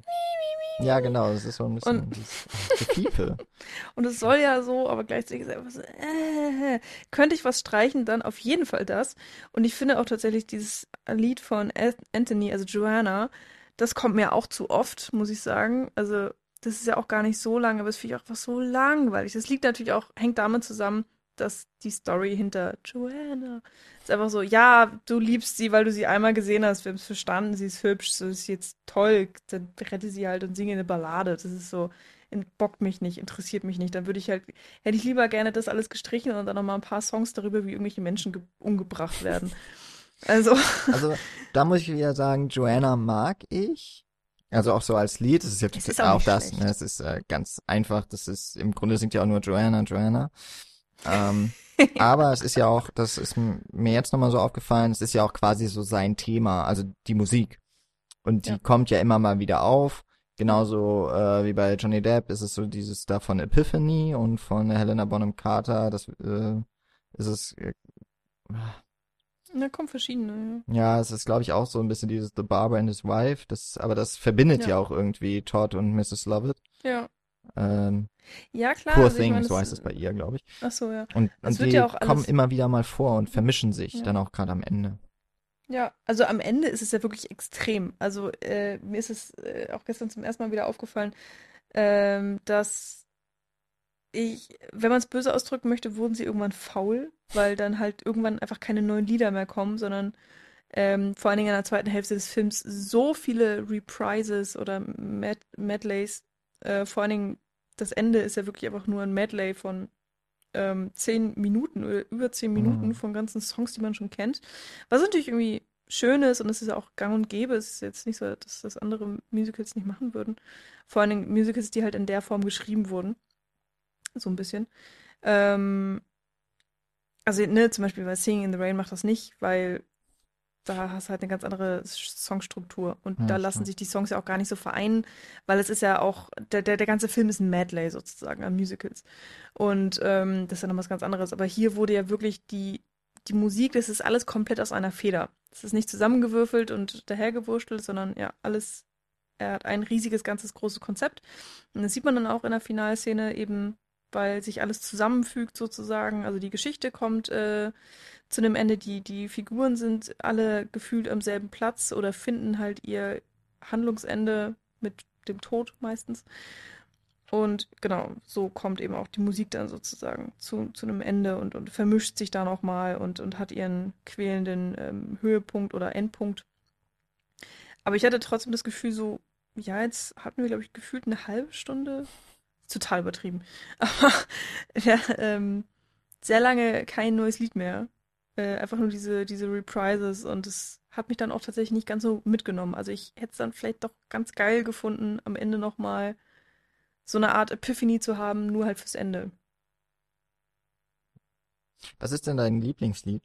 Ja, genau, das ist so ein bisschen Und- dieses Gefiepe. Und es soll ja so, aber gleichzeitig ist es einfach so, äh, könnte ich was streichen, dann auf jeden Fall das. Und ich finde auch tatsächlich dieses Lied von Anthony, also Joanna, das kommt mir auch zu oft, muss ich sagen. Also, das ist ja auch gar nicht so lang, aber es finde ich auch einfach so langweilig. Das liegt natürlich auch, hängt damit zusammen, dass die Story hinter Joanna ist einfach so, ja, du liebst sie, weil du sie einmal gesehen hast, wir haben es verstanden, sie ist hübsch, so ist jetzt toll, dann rette sie halt und singe eine Ballade. Das ist so, bockt mich nicht, interessiert mich nicht. Dann würde ich halt, hätte ich lieber gerne das alles gestrichen und dann noch mal ein paar Songs darüber, wie irgendwelche Menschen ge- umgebracht werden. Also, Also, da muss ich wieder sagen, Joanna mag ich. Also auch so als Lied, das ist ist auch, auch das, ne, es ist äh, ganz einfach, das ist, im Grunde singt ja auch nur Joanna, Joanna. Ähm, aber es ist ja auch, das ist mir jetzt nochmal so aufgefallen, es ist ja auch quasi so sein Thema, also die Musik. Und die Ja. kommt ja immer mal wieder auf. Genauso äh, wie bei Johnny Depp ist es so dieses da von Epiphany und von Helena Bonham Carter, das äh, ist es, äh, da kommen verschiedene. ja, es ist glaube ich auch so ein bisschen dieses The Barber and His Wife, das, aber das verbindet ja, Ja. auch irgendwie Todd und Mrs. Lovett. Ja. Ähm, Ja, klar. Poor also Thing, meine, so heißt es bei ihr, glaube ich. Ach so, ja. Und, und die ja kommen immer wieder mal vor und vermischen sich Ja. dann auch gerade am Ende. Ja, also am Ende ist es ja wirklich extrem. Also äh, mir ist es äh, auch gestern zum ersten Mal wieder aufgefallen, ähm, dass ich, wenn man es böse ausdrücken möchte, wurden sie irgendwann faul, weil dann halt irgendwann einfach keine neuen Lieder mehr kommen, sondern ähm, vor allen Dingen in der zweiten Hälfte des Films so viele Reprises oder Med Medleys. Äh, vor allen Dingen das Ende ist ja wirklich einfach nur ein Medley von ähm, zehn Minuten oder über zehn Minuten Mhm. von ganzen Songs, die man schon kennt. Was natürlich irgendwie schön ist und es ist ja auch gang und gäbe. Es ist jetzt nicht so, dass das andere Musicals nicht machen würden. Vor allen Dingen Musicals, die halt in der Form geschrieben wurden. So ein bisschen. Ähm, also, ne, zum Beispiel bei Singing in the Rain macht das nicht, weil da hast du halt eine ganz andere Songstruktur. Und Ja, da lassen stimmt. sich die Songs ja auch gar nicht so vereinen, weil es ist ja auch, der, der, der ganze Film ist ein Medley sozusagen an Musicals. Und ähm, das ist ja noch was ganz anderes. Aber hier wurde ja wirklich die, die Musik, das ist alles komplett aus einer Feder. Es ist nicht zusammengewürfelt und dahergewurstelt, sondern ja, alles, er hat ein riesiges, ganzes, großes Konzept. Und das sieht man dann auch in der Finalszene eben, weil sich alles zusammenfügt sozusagen. Also die Geschichte kommt äh, zu einem Ende, die, die Figuren sind alle gefühlt am selben Platz oder finden halt ihr Handlungsende mit dem Tod meistens. Und genau, so kommt eben auch die Musik dann sozusagen zu, zu einem Ende und, und vermischt sich da nochmal und, und hat ihren quälenden ähm, Höhepunkt oder Endpunkt. Aber ich hatte trotzdem das Gefühl, so, ja, jetzt hatten wir, glaube ich, gefühlt eine halbe Stunde. Total übertrieben. Aber ja, ähm, sehr lange kein neues Lied mehr. Äh, einfach nur diese, diese Reprises und es hat mich dann auch tatsächlich nicht ganz so mitgenommen. Also ich hätte es dann vielleicht doch ganz geil gefunden, am Ende nochmal so eine Art Epiphany zu haben, nur halt fürs Ende. Was ist denn dein Lieblingslied?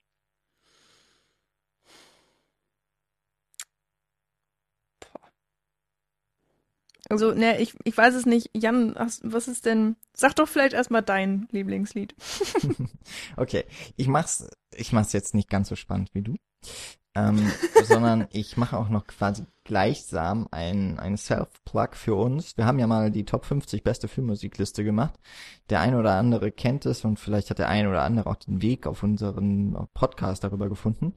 Also, ne, ich, ich weiß es nicht. Jan, was ist denn? Sag doch vielleicht erstmal dein Lieblingslied. okay, ich mach's, ich mach's jetzt nicht ganz so spannend wie du ähm, sondern ich mache auch noch quasi gleichsam ein, ein Self-Plug für uns. Wir haben ja mal die Top 50 beste Filmmusikliste gemacht. Der eine oder andere kennt es und vielleicht hat der eine oder andere auch den Weg auf unseren Podcast darüber gefunden.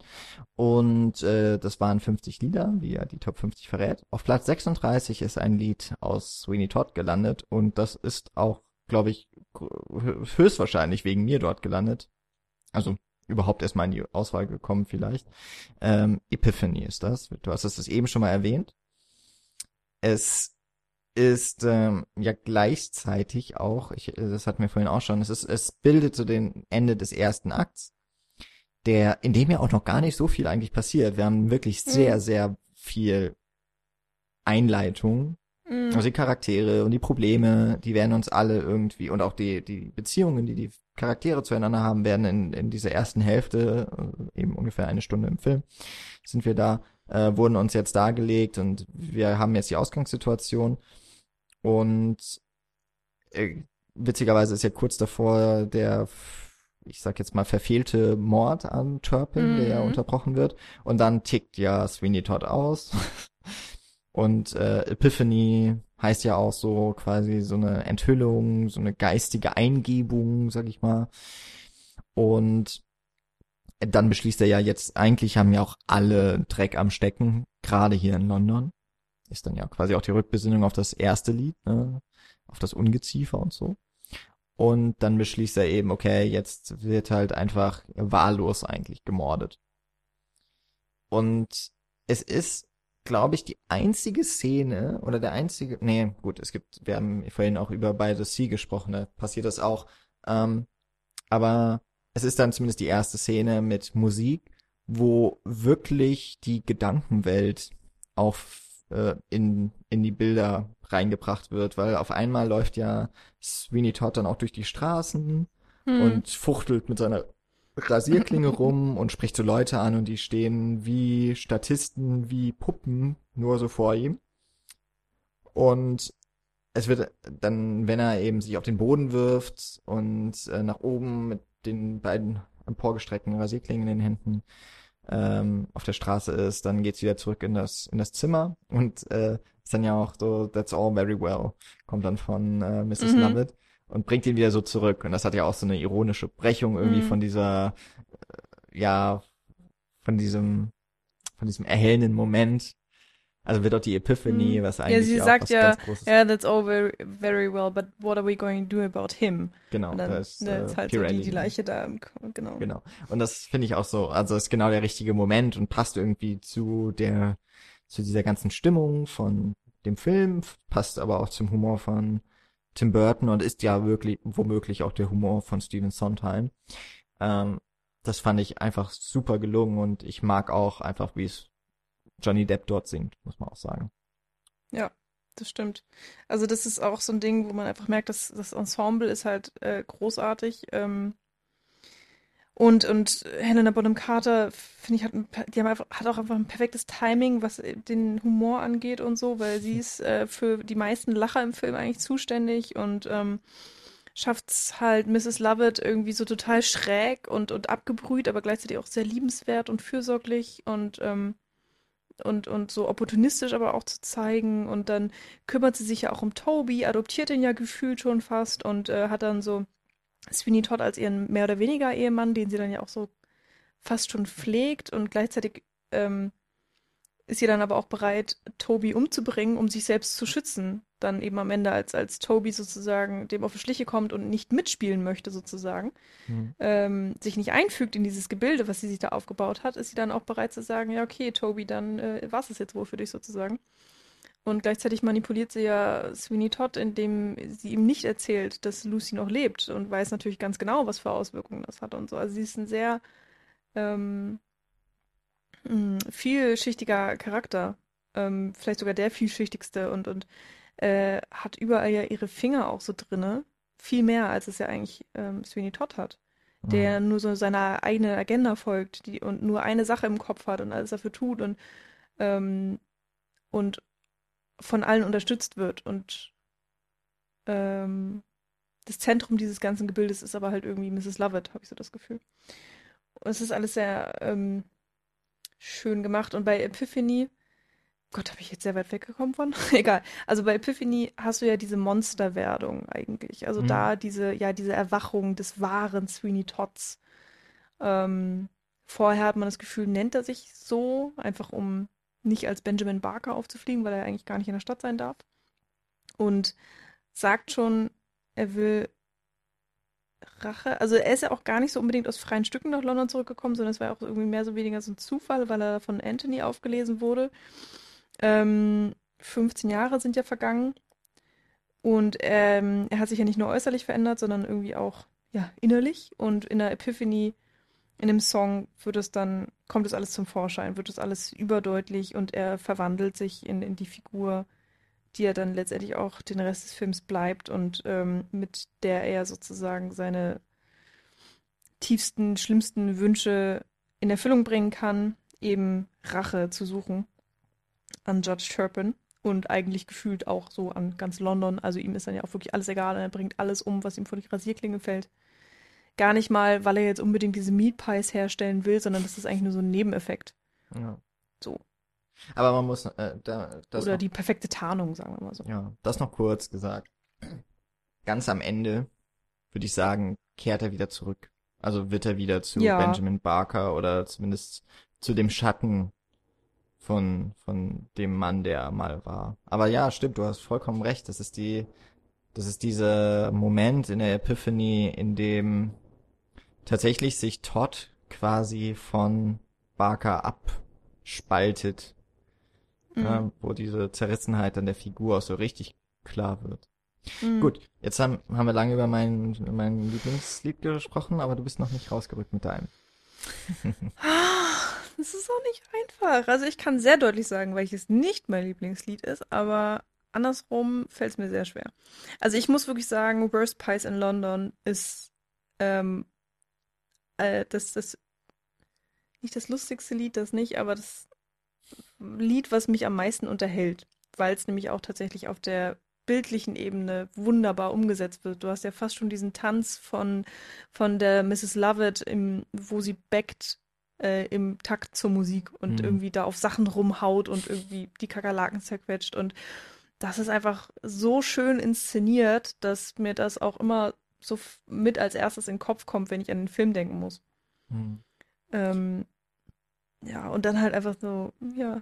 Und äh, das waren 50 Lieder, wie er die Top 50 verrät. Auf Platz 36 ist ein Lied aus Sweeney Todd gelandet und das ist auch, glaube ich, höchstwahrscheinlich wegen mir dort gelandet. Also überhaupt erstmal in die Auswahl gekommen vielleicht. Ähm, Epiphany ist das. Du hast es eben schon mal erwähnt. Es ist ähm, ja gleichzeitig auch, ich, das hatten wir vorhin auch schon, es ist, es bildet so den Ende des ersten Akts, der, in dem ja auch noch gar nicht so viel eigentlich passiert. Wir haben wirklich sehr, mhm. sehr viel Einleitung Mhm. Also die Charaktere und die Probleme, die werden uns alle irgendwie und auch die, die Beziehungen, die die Charaktere zueinander haben, werden in, in dieser ersten Hälfte, äh, eben ungefähr eine Stunde im Film, sind wir da, äh, wurden uns jetzt dargelegt und wir haben jetzt die Ausgangssituation und äh, witzigerweise ist ja kurz davor der ich sag jetzt mal, verfehlte Mord an Turpin, mhm. der ja mhm. unterbrochen wird. Und dann tickt ja Sweeney Todd aus. Und äh, Epiphany heißt ja auch so quasi so eine Enthüllung, so eine geistige Eingebung, sag ich mal. Und dann beschließt er ja jetzt, eigentlich haben ja auch alle Dreck am Stecken, gerade hier in London. Ist dann ja quasi auch die Rückbesinnung auf das erste Lied, ne? auf das Ungeziefer und so. Und dann beschließt er eben, okay, jetzt wird halt einfach wahllos eigentlich gemordet. Und es ist glaube ich, die einzige Szene oder der einzige, nee, gut, es gibt, wir haben vorhin auch über By the Sea gesprochen, da passiert das auch. Ähm, aber es ist dann zumindest die erste Szene mit Musik, wo wirklich die Gedankenwelt auf äh, in, in die Bilder reingebracht wird, weil auf einmal läuft ja Sweeney Todd dann auch durch die Straßen hm. und fuchtelt mit seiner Rasierklinge rum und spricht so Leute an und die stehen wie Statisten, wie Puppen nur so vor ihm. Und es wird dann, wenn er eben sich auf den Boden wirft und äh, nach oben mit den beiden emporgestreckten Rasierklingen in den Händen ähm, auf der Straße ist, dann geht's wieder zurück in das in das Zimmer und äh, ist dann ja auch so That's all very well kommt dann von äh, Mrs. Mhm. Lovett und bringt ihn wieder so zurück. Und das hat ja auch so eine ironische Brechung irgendwie mhm. von dieser, äh, ja, von diesem, von diesem erhellenden Moment. Also wird auch die Epiphany, mhm. was eigentlich ja, sie auch sagt ja. Yeah, that's all very, very well, but what are we going to do about him? Genau, und dann, das ne, ist, äh, halt so die, die Leiche da, genau. Genau. Und das finde ich auch so, also ist genau der richtige Moment und passt irgendwie zu der, zu dieser ganzen Stimmung von dem Film, passt aber auch zum Humor von Tim Burton und ist ja wirklich womöglich auch der Humor von Stephen Sondheim. Ähm, das fand ich einfach super gelungen und ich mag auch einfach, wie es Johnny Depp dort singt, muss man auch sagen. Ja, das stimmt. Also das ist auch so ein Ding, wo man einfach merkt, dass das Ensemble ist halt äh, großartig. Ähm, und, und Helena Bonham Carter, finde ich, hat, die haben einfach, hat auch einfach ein perfektes Timing, was den Humor angeht und so, weil sie ist äh, für die meisten Lacher im Film eigentlich zuständig und ähm, schafft's halt Mrs. Lovett irgendwie so total schräg und, und abgebrüht, aber gleichzeitig auch sehr liebenswert und fürsorglich und, ähm, und, und so opportunistisch aber auch zu zeigen. Und dann kümmert sie sich ja auch um Toby, adoptiert ihn ja gefühlt schon fast und äh, hat dann so Sweeney Todd als ihren mehr oder weniger Ehemann, den sie dann ja auch so fast schon pflegt und gleichzeitig ähm, ist sie dann aber auch bereit, Toby umzubringen, um sich selbst zu schützen. dann eben am Ende, als, als Toby sozusagen dem auf die Schliche kommt und nicht mitspielen möchte, sozusagen, mhm. ähm, sich nicht einfügt in dieses Gebilde, was sie sich da aufgebaut hat, ist sie dann auch bereit zu sagen, ja, okay, Toby, dann äh, war es jetzt wohl für dich sozusagen. Und gleichzeitig manipuliert sie ja Sweeney Todd, indem sie ihm nicht erzählt, dass Lucy noch lebt und weiß natürlich ganz genau, was für Auswirkungen das hat und so. Also sie ist ein sehr ähm, hm, vielschichtiger Charakter. Ähm, vielleicht sogar der vielschichtigste und, und äh, hat überall ja ihre Finger auch so drinne. Viel mehr, als es ja eigentlich ähm, Sweeney Todd hat. Der mhm. nur so seiner eigenen Agenda folgt die, und nur eine Sache im Kopf hat und alles dafür tut und, ähm, und von allen unterstützt wird. Und ähm, das Zentrum dieses ganzen Gebildes ist aber halt irgendwie Mrs. Lovett, habe ich so das Gefühl. Und es ist alles sehr ähm, schön gemacht. Und bei Epiphany Gott, habe ich jetzt sehr weit weggekommen von? Egal. Also bei Epiphany hast du ja diese Monsterwerdung eigentlich. Also mhm. da diese, ja, diese Erwachung des wahren Sweeney Todds. Ähm, vorher hat man das Gefühl, nennt er sich so, einfach um nicht als Benjamin Barker aufzufliegen, weil er eigentlich gar nicht in der Stadt sein darf. Und sagt schon, er will Rache. Also er ist ja auch gar nicht so unbedingt aus freien Stücken nach London zurückgekommen, sondern es war auch irgendwie mehr so weniger so ein Zufall, weil er von Anthony aufgelesen wurde. Ähm, 15 Jahre sind ja vergangen. Und ähm, er hat sich ja nicht nur äußerlich verändert, sondern irgendwie auch ja, innerlich. Und in der Epiphany, in dem Song, wird es dann, kommt es alles zum Vorschein, wird es alles überdeutlich und er verwandelt sich in, in die Figur, die er dann letztendlich auch den Rest des Films bleibt und ähm, mit der er sozusagen seine tiefsten, schlimmsten Wünsche in Erfüllung bringen kann, eben Rache zu suchen an Judge Turpin und eigentlich gefühlt auch so an ganz London. Also ihm ist dann ja auch wirklich alles egal und er bringt alles um, was ihm vor die Rasierklinge fällt. Gar nicht mal, weil er jetzt unbedingt diese Meat Pies herstellen will, sondern das ist eigentlich nur so ein Nebeneffekt. Ja. So. Aber man muss äh, da, Oder noch, die perfekte Tarnung, sagen wir mal so. Ja, das noch kurz gesagt. Ganz am Ende würde ich sagen, kehrt er wieder zurück. Also wird er wieder zu ja. Benjamin Barker oder zumindest zu dem Schatten von, von dem Mann, der mal war. Aber ja, stimmt, du hast vollkommen recht. Das ist die, das ist dieser Moment in der Epiphany, in dem tatsächlich sich Todd quasi von Barker abspaltet. Mhm. Ja, wo diese Zerrissenheit an der Figur auch so richtig klar wird. Mhm. Gut, jetzt haben, haben wir lange über mein, mein Lieblingslied gesprochen, aber du bist noch nicht rausgerückt mit deinem. Das ist auch nicht einfach. Also ich kann sehr deutlich sagen, welches nicht mein Lieblingslied ist, aber andersrum fällt es mir sehr schwer. Also ich muss wirklich sagen, Worst Pies in London ist ähm, äh, das, das nicht das lustigste Lied, das nicht, aber das Lied, was mich am meisten unterhält, weil es nämlich auch tatsächlich auf der bildlichen Ebene wunderbar umgesetzt wird. Du hast ja fast schon diesen Tanz von, von der Mrs. Lovett, im, wo sie backt äh, im Takt zur Musik und mhm. irgendwie da auf Sachen rumhaut und irgendwie die Kakerlaken zerquetscht. Und das ist einfach so schön inszeniert, dass mir das auch immer so mit als erstes in den Kopf kommt, wenn ich an den Film denken muss. Mhm. Ähm, ja, und dann halt einfach so, ja,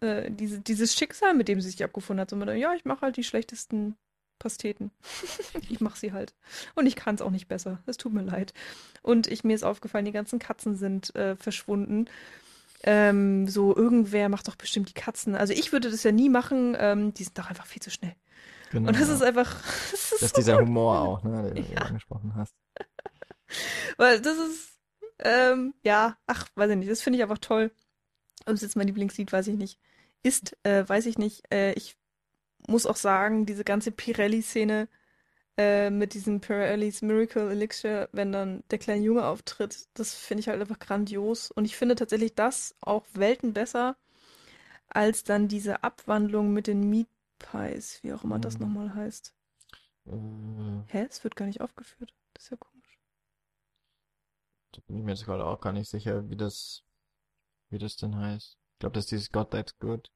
äh, diese, dieses Schicksal, mit dem sie sich abgefunden hat. So mit, ja, ich mache halt die schlechtesten Pasteten. ich mache sie halt. Und ich kann es auch nicht besser. Es tut mir leid. Und ich, mir ist aufgefallen, die ganzen Katzen sind äh, verschwunden. Ähm, so, irgendwer macht doch bestimmt die Katzen. Also ich würde das ja nie machen. Ähm, die sind doch einfach viel zu schnell. Genau, und das ist einfach. Das ist, das ist so dieser gut. Humor auch, ne, den ja. du angesprochen hast. Weil das ist, ähm, ja, ach, weiß ich nicht, das finde ich einfach toll. Ob es jetzt mein Lieblingslied, weiß ich nicht. Ist, äh, weiß ich nicht. Äh, ich muss auch sagen, diese ganze Pirelli-Szene äh, mit diesem Pirellis Miracle Elixir, wenn dann der kleine Junge auftritt, das finde ich halt einfach grandios. Und ich finde tatsächlich das auch Welten besser als dann diese Abwandlung mit den Meat Pies, wie auch immer mhm. das nochmal heißt. Mhm. Hä? Es wird gar nicht aufgeführt. Das ist ja komisch. Da bin ich mir jetzt gerade auch gar nicht sicher, wie das, wie das denn heißt. Ich glaube, das ist dieses God That's Good.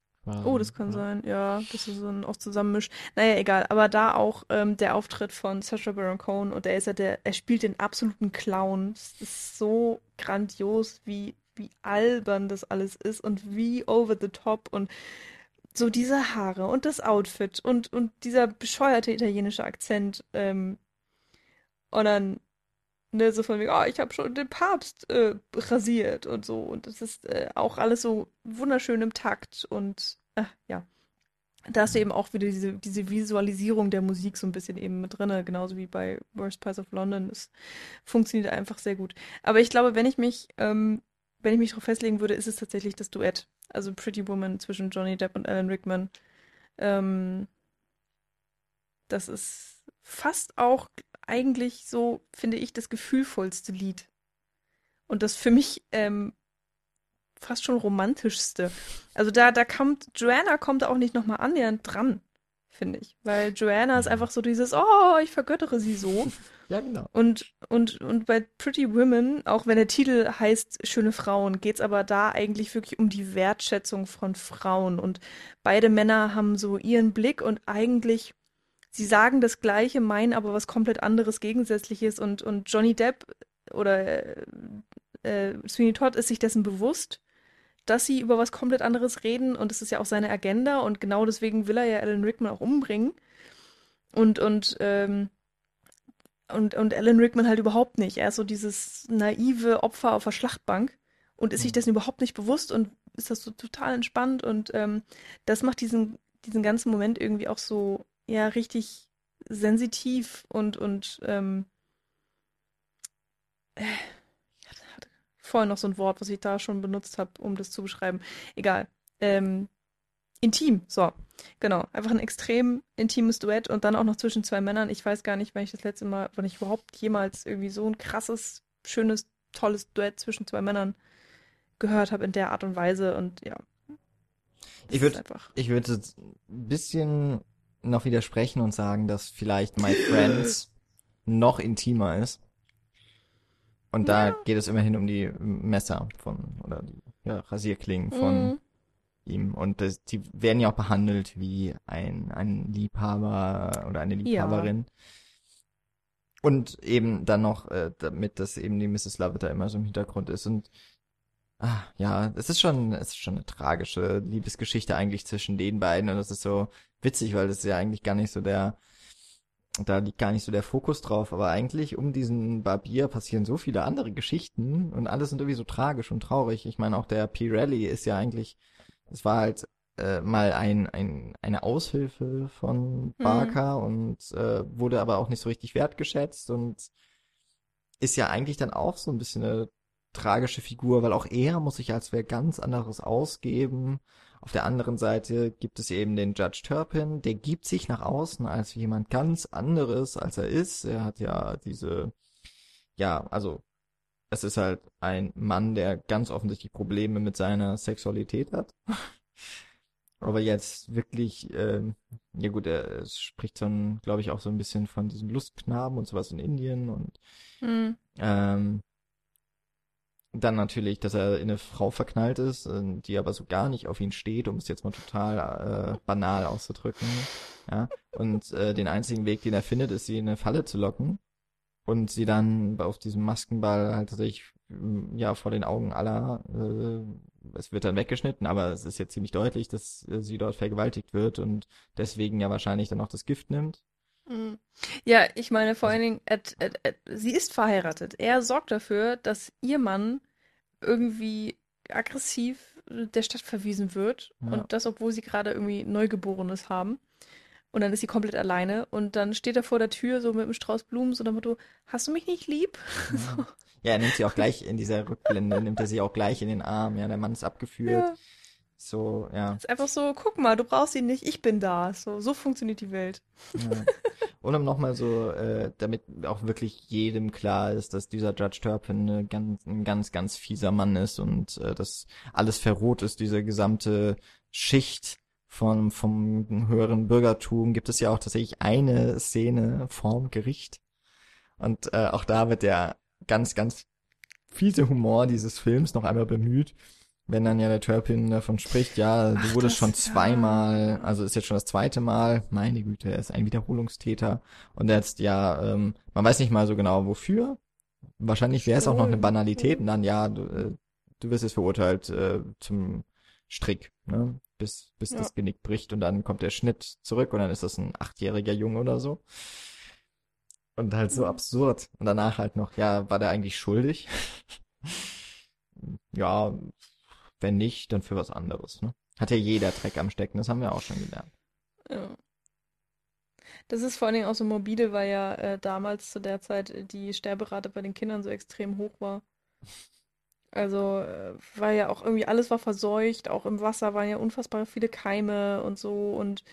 Oh, das kann ja. sein, ja, dass es dann auch zusammenmischt. Naja, egal. Aber da auch ähm, der Auftritt von Sacha Baron Cohen und der ist ja der, er spielt den absoluten Clown. Es ist so grandios, wie, wie albern das alles ist und wie over the top und so diese Haare und das Outfit und, und dieser bescheuerte italienische Akzent. Ähm, und dann, ne, so von mir, oh, ich habe schon den Papst äh, rasiert und so. Und das ist äh, auch alles so wunderschön im Takt und äh, ja. Da hast du eben auch wieder diese, diese Visualisierung der Musik so ein bisschen eben mit drin, genauso wie bei Worst Parts of London. Das funktioniert einfach sehr gut. Aber ich glaube, wenn ich mich, ähm, wenn ich mich darauf festlegen würde, ist es tatsächlich das Duett. Also Pretty Woman zwischen Johnny Depp und Alan Rickman. Ähm, das ist fast auch eigentlich so, finde ich, das gefühlvollste Lied. Und das für mich ähm, fast schon romantischste. Also da, da kommt, Joanna kommt auch nicht nochmal annähernd dran, finde ich. Weil Joanna ist einfach so dieses, oh, ich vergöttere sie so. Ja, genau. Und, und, und bei Pretty Women, auch wenn der Titel heißt Schöne Frauen, geht es aber da eigentlich wirklich um die Wertschätzung von Frauen. Und beide Männer haben so ihren Blick und eigentlich, sie sagen das Gleiche, meinen aber was komplett anderes, Gegensätzliches. Und, und Johnny Depp oder äh, äh, Sweeney Todd ist sich dessen bewusst, dass sie über was komplett anderes reden und es ist ja auch seine Agenda und genau deswegen will er ja Alan Rickman auch umbringen. Und, und, ähm, und, und Alan Rickman halt überhaupt nicht. Er ist so dieses naive Opfer auf der Schlachtbank und ist sich mhm. dessen überhaupt nicht bewusst und ist das so total entspannt und ähm, das macht diesen, diesen ganzen Moment irgendwie auch so, ja, richtig sensitiv und, und ähm, äh, ich hatte vorhin noch so ein Wort, was ich da schon benutzt habe, um das zu beschreiben. Egal. Ähm, intim, so. Genau, einfach ein extrem intimes Duett und dann auch noch zwischen zwei Männern. Ich weiß gar nicht, wann ich das letzte Mal, wann ich überhaupt jemals irgendwie so ein krasses, schönes, tolles Duett zwischen zwei Männern gehört habe in der Art und Weise und ja. Ich würde ich würde ein bisschen noch widersprechen und sagen, dass vielleicht My Friends noch intimer ist. Und da ja. geht es immerhin um die Messer von oder die ja, Rasierklingen von mhm ihm. Und das, die werden ja auch behandelt wie ein, ein Liebhaber oder eine Liebhaberin. Ja. Und eben dann noch, äh, damit das eben die Mrs. Lovett da immer so im Hintergrund ist. Und ah, ja, es ist schon, es ist schon eine tragische Liebesgeschichte eigentlich zwischen den beiden. Und das ist so witzig, weil das ist ja eigentlich gar nicht so der, da liegt gar nicht so der Fokus drauf, aber eigentlich um diesen Barbier passieren so viele andere Geschichten und alles sind irgendwie so tragisch und traurig. Ich meine, auch der Pirelli ist ja eigentlich es war halt äh, mal ein, ein, eine Aushilfe von mhm. Barker mhm. und äh, wurde aber auch nicht so richtig wertgeschätzt und ist ja eigentlich dann auch so ein bisschen eine tragische Figur, weil auch er muss sich als wer ganz anderes ausgeben. Auf der anderen Seite gibt es eben den Judge Turpin, der gibt sich nach außen als jemand ganz anderes, als er ist. Er hat ja diese, ja, also es ist halt ein Mann, der ganz offensichtlich Probleme mit seiner Sexualität hat. Aber jetzt wirklich, ähm, ja gut, er spricht dann, glaube ich, auch so ein bisschen von diesem Lustknaben und sowas in Indien und mhm. ähm, dann natürlich, dass er in eine Frau verknallt ist, äh, die aber so gar nicht auf ihn steht, um es jetzt mal total äh, banal auszudrücken. Ja. Und äh, den einzigen Weg, den er findet, ist, sie in eine Falle zu locken und sie dann auf diesem Maskenball halt tatsächlich ja vor den Augen aller äh, es wird dann weggeschnitten, aber es ist jetzt ziemlich deutlich, dass äh, sie dort vergewaltigt wird und deswegen ja wahrscheinlich dann auch das Gift nimmt. Mhm. Ja, ich meine vor allen Dingen, at, at, sie ist verheiratet. Er sorgt dafür, dass ihr Mann irgendwie aggressiv der Stadt verwiesen wird ja. und das, obwohl sie gerade irgendwie Neugeborenes haben. Und dann ist sie komplett alleine und dann steht er vor der Tür so mit einem Strauß Blumen, so damit du, hast du mich nicht lieb? Ja. so. ja, er nimmt sie auch gleich in dieser Rückblende, nimmt er sie auch gleich in den Arm, ja, der Mann ist abgeführt. Ja. So, ja. ist einfach so, guck mal, du brauchst ihn nicht, ich bin da. So, so funktioniert die Welt. Ja. Und um nochmal so, äh, damit auch wirklich jedem klar ist, dass dieser Judge Turpin eine ganz, ein ganz, ganz fieser Mann ist und äh, dass alles verroht ist, diese gesamte Schicht von, vom höheren Bürgertum gibt es ja auch tatsächlich eine Szene vorm Gericht. Und äh, auch da wird der ganz, ganz fiese Humor dieses Films noch einmal bemüht. Wenn dann ja der Turpin davon spricht, ja, du Ach, wurdest schon zweimal, also ist jetzt schon das zweite Mal, meine Güte, er ist ein Wiederholungstäter. Und jetzt, ja, ähm, man weiß nicht mal so genau wofür. Wahrscheinlich wäre es auch noch eine Banalität und dann, ja, du, äh, du wirst jetzt verurteilt äh, zum Strick. Ne? Bis, bis Ja. das Genick bricht und dann kommt der Schnitt zurück und dann ist das ein achtjähriger Junge oder so. Und halt so Mhm. absurd. Und danach halt noch, ja, war der eigentlich schuldig? ja, wenn nicht, dann für was anderes, ne? Hat ja jeder Dreck am Stecken, das haben wir auch schon gelernt. Ja. Das ist vor allen Dingen auch so morbide, weil ja äh, damals zu der Zeit äh, die Sterberate bei den Kindern so extrem hoch war. Also, äh, weil ja auch irgendwie alles war verseucht, auch im Wasser waren ja unfassbar viele Keime und so und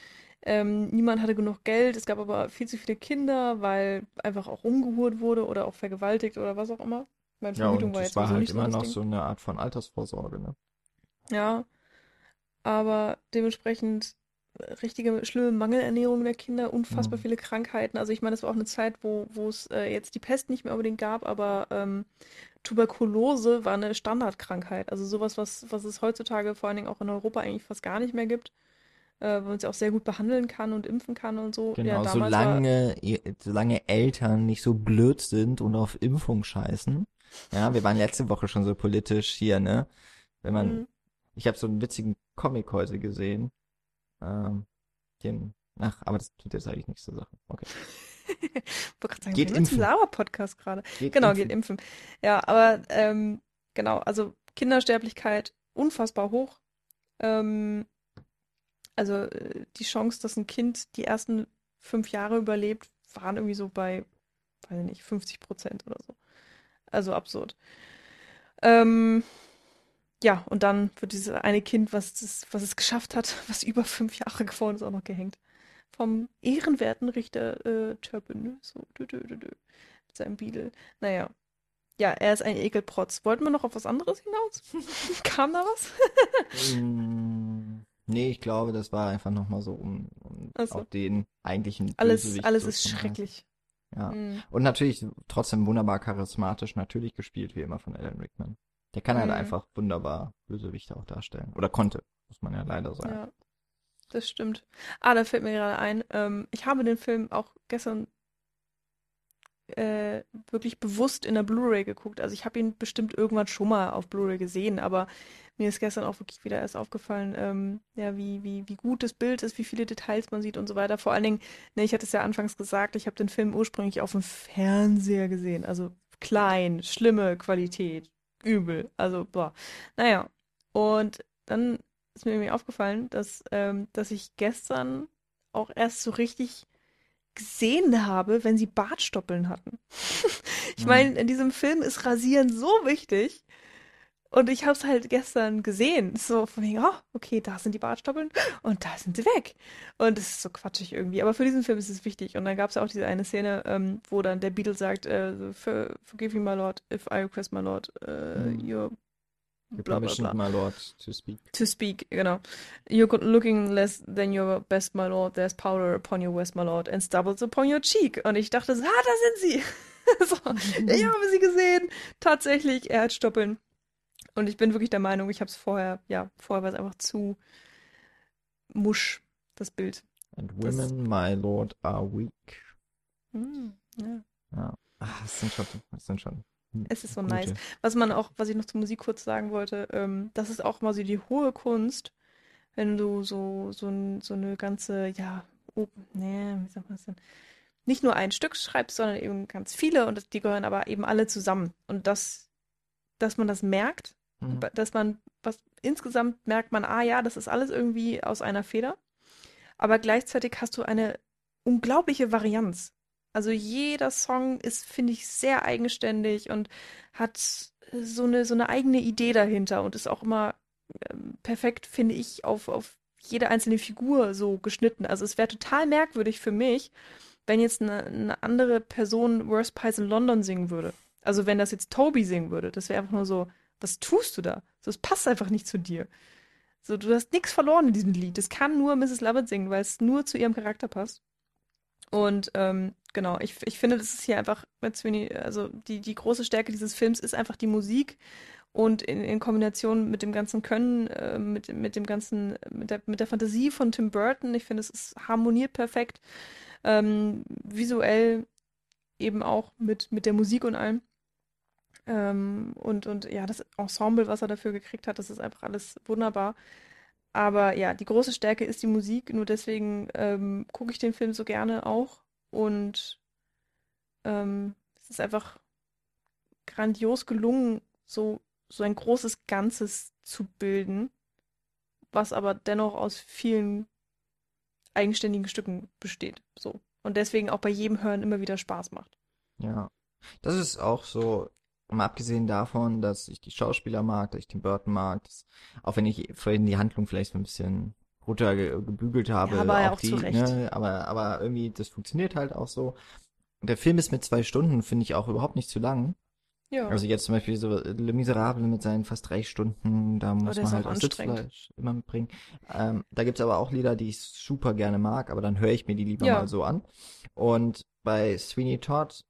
ähm, niemand hatte genug Geld. Es gab aber viel zu viele Kinder, weil einfach auch umgehurt wurde oder auch vergewaltigt oder was auch immer. Meine Ja, Verhütung und war es jetzt war sowieso halt nicht immer noch Ding. so eine Art von Altersvorsorge, ne? Ja, aber dementsprechend richtige schlimme Mangelernährung der Kinder, unfassbar Mhm. viele Krankheiten. Also ich meine, das war auch eine Zeit, wo, wo es äh, jetzt die Pest nicht mehr unbedingt gab, aber ähm, Tuberkulose war eine Standardkrankheit. Also sowas, was, was es heutzutage vor allen Dingen auch in Europa eigentlich fast gar nicht mehr gibt, äh, wo man es auch sehr gut behandeln kann und impfen kann und so. Ja, Genau, war, solange, ihr- solange Eltern nicht so blöd sind und auf Impfung scheißen. Ja, wir waren letzte Woche schon so politisch hier, ne? Wenn man, Mhm. ich habe so einen witzigen Comic heute gesehen. Ähm, den, ach, aber das tut jetzt eigentlich nichts zur Sache. Okay. wollte gerade sagen, Geht impfen. Lauer-Podcast gerade. Genau, impfen. geht impfen. Ja, aber ähm, genau, also Kindersterblichkeit unfassbar hoch. Ähm, also äh, die Chance, dass ein Kind die ersten fünf Jahre überlebt, waren irgendwie so bei, weiß ich nicht, 50 Prozent oder so. Also absurd. Ähm, ja, und dann wird dieses eine Kind, was, das, was es geschafft hat, was über fünf Jahre geworden ist, auch noch gehängt. Vom ehrenwerten Richter äh, Turpin. So, dü, dü, dü, dü, mit seinem Beadle. Naja. Ja, er ist ein Ekelprotz. Wollten wir noch auf was anderes hinaus? Kam da was? Mm, Nee, ich glaube, das war einfach nochmal so, um, um Ach so. auch den eigentlichen Alles, Bösewicht alles ist machen. schrecklich. Ja. Mhm. Und natürlich trotzdem wunderbar charismatisch, natürlich gespielt wie immer von Alan Rickman. Der kann halt Mhm. einfach wunderbar Bösewichte auch darstellen. Oder konnte, muss man ja leider sagen. Ja, das stimmt. Ah, da fällt mir gerade ein, ähm, ich habe den Film auch gestern äh, wirklich bewusst in der Blu-ray geguckt. Also ich habe ihn bestimmt irgendwann schon mal auf Blu-ray gesehen, aber mir ist gestern auch wirklich wieder erst aufgefallen, ähm, ja, wie, wie, wie gut das Bild ist, wie viele Details man sieht und so weiter. Vor allen Dingen, ne, ich hatte es ja anfangs gesagt, ich habe den Film ursprünglich auf dem Fernseher gesehen. Also klein, schlimme Qualität, übel. Also, boah. Naja. Und dann ist mir irgendwie aufgefallen, dass, ähm, dass ich gestern auch erst so richtig gesehen habe, wenn sie Bartstoppeln hatten. ich Mhm. meine, in diesem Film ist Rasieren so wichtig. Und ich habe es halt gestern gesehen. So von wegen, oh, okay, da sind die Bartstoppeln und da sind sie weg. Und es ist so quatschig irgendwie. Aber für diesen Film ist es wichtig. Und dann gab es auch diese eine Szene, ähm, wo dann der Beatle sagt, äh, "For- Forgive me, my lord, if I request my lord, äh, Mhm. you're You bla bla bla. my lord, to speak. To speak, genau. You're good looking less than your best, my lord. There's powder upon your west, my lord, and stubbles upon your cheek. Und ich dachte, so, ah, da sind sie. so, ich habe sie gesehen. Tatsächlich, er hat Stoppeln. Und ich bin wirklich der Meinung, ich habe es vorher, ja, vorher war es einfach zu musch, das Bild. And Das- women, my lord, are weak. Hm, ja. Ja. Ah, das sind schon, das sind schon. Es ist so gute. nice. Was man auch, was ich noch zur Musik kurz sagen wollte, ähm, das ist auch mal so die hohe Kunst, wenn du so, so, ein, so eine ganze, ja, oh, nee, wie sagt man das denn? Nicht nur ein Stück schreibst, sondern eben ganz viele und die gehören aber eben alle zusammen. Und das, dass man das merkt, Mhm. dass man, was insgesamt merkt man, ah ja, das ist alles irgendwie aus einer Feder. Aber gleichzeitig hast du eine unglaubliche Varianz. Also jeder Song ist, finde ich, sehr eigenständig und hat so eine, so eine eigene Idee dahinter und ist auch immer ähm, perfekt, finde ich, auf, auf jede einzelne Figur so geschnitten. Also es wäre total merkwürdig für mich, wenn jetzt eine, eine andere Person Worst Pies in London singen würde. Also wenn das jetzt Toby singen würde, das wäre einfach nur so, was tust du da? So, es passt einfach nicht zu dir. So, du hast nichts verloren in diesem Lied. Das kann nur Mrs. Lovett singen, weil es nur zu ihrem Charakter passt. Und ähm, genau, ich, ich finde, das ist hier einfach also die, die große Stärke dieses Films ist einfach die Musik und in, in Kombination mit dem ganzen Können, äh, mit, mit dem ganzen, mit der, mit der Fantasie von Tim Burton. Ich finde, es ist harmoniert perfekt. Ähm, visuell eben auch mit, mit der Musik und allem. Ähm, und, und ja, das Ensemble, was er dafür gekriegt hat, das ist einfach alles wunderbar. aber ja, die große Stärke ist die Musik, nur deswegen ähm, gucke ich den Film so gerne auch. Und ähm, es ist einfach grandios gelungen, so, so ein großes Ganzes zu bilden, was aber dennoch aus vielen eigenständigen Stücken besteht. So. Und deswegen auch bei jedem Hören immer wieder Spaß macht. Ja. Das ist auch so, mal abgesehen davon, dass ich die Schauspieler mag, dass ich den Burton mag, dass, auch wenn ich vorhin die Handlung vielleicht so ein bisschen runtergebügelt habe, Ja, aber auch auch die, ne, aber, aber irgendwie, das funktioniert halt auch so. Der Film ist mit zwei Stunden, finde ich auch überhaupt nicht zu lang. Ja. Also jetzt zum Beispiel so Le Miserable mit seinen fast drei Stunden, da muss der man halt auch. Sitzfleisch immer mitbringen. Ähm, da gibt's aber auch Lieder, die ich super gerne mag, aber dann höre ich mir die lieber Ja. mal so an. Und bei Sweeney Todd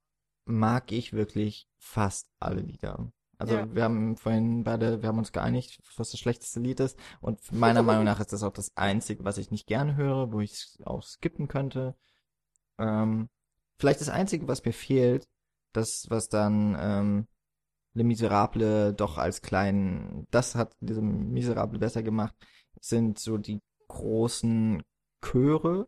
mag ich wirklich fast alle Lieder. Also Ja. wir haben vorhin beide, wir haben uns geeinigt, was das schlechteste Lied ist. Und meiner Meinung nach ist das auch das einzige, was ich nicht gerne höre, wo ich es auch skippen könnte. Ähm, vielleicht das einzige, was mir fehlt, das, was dann ähm, Le Miserable doch als kleinen, das hat diese Miserable besser gemacht, sind so die großen Chöre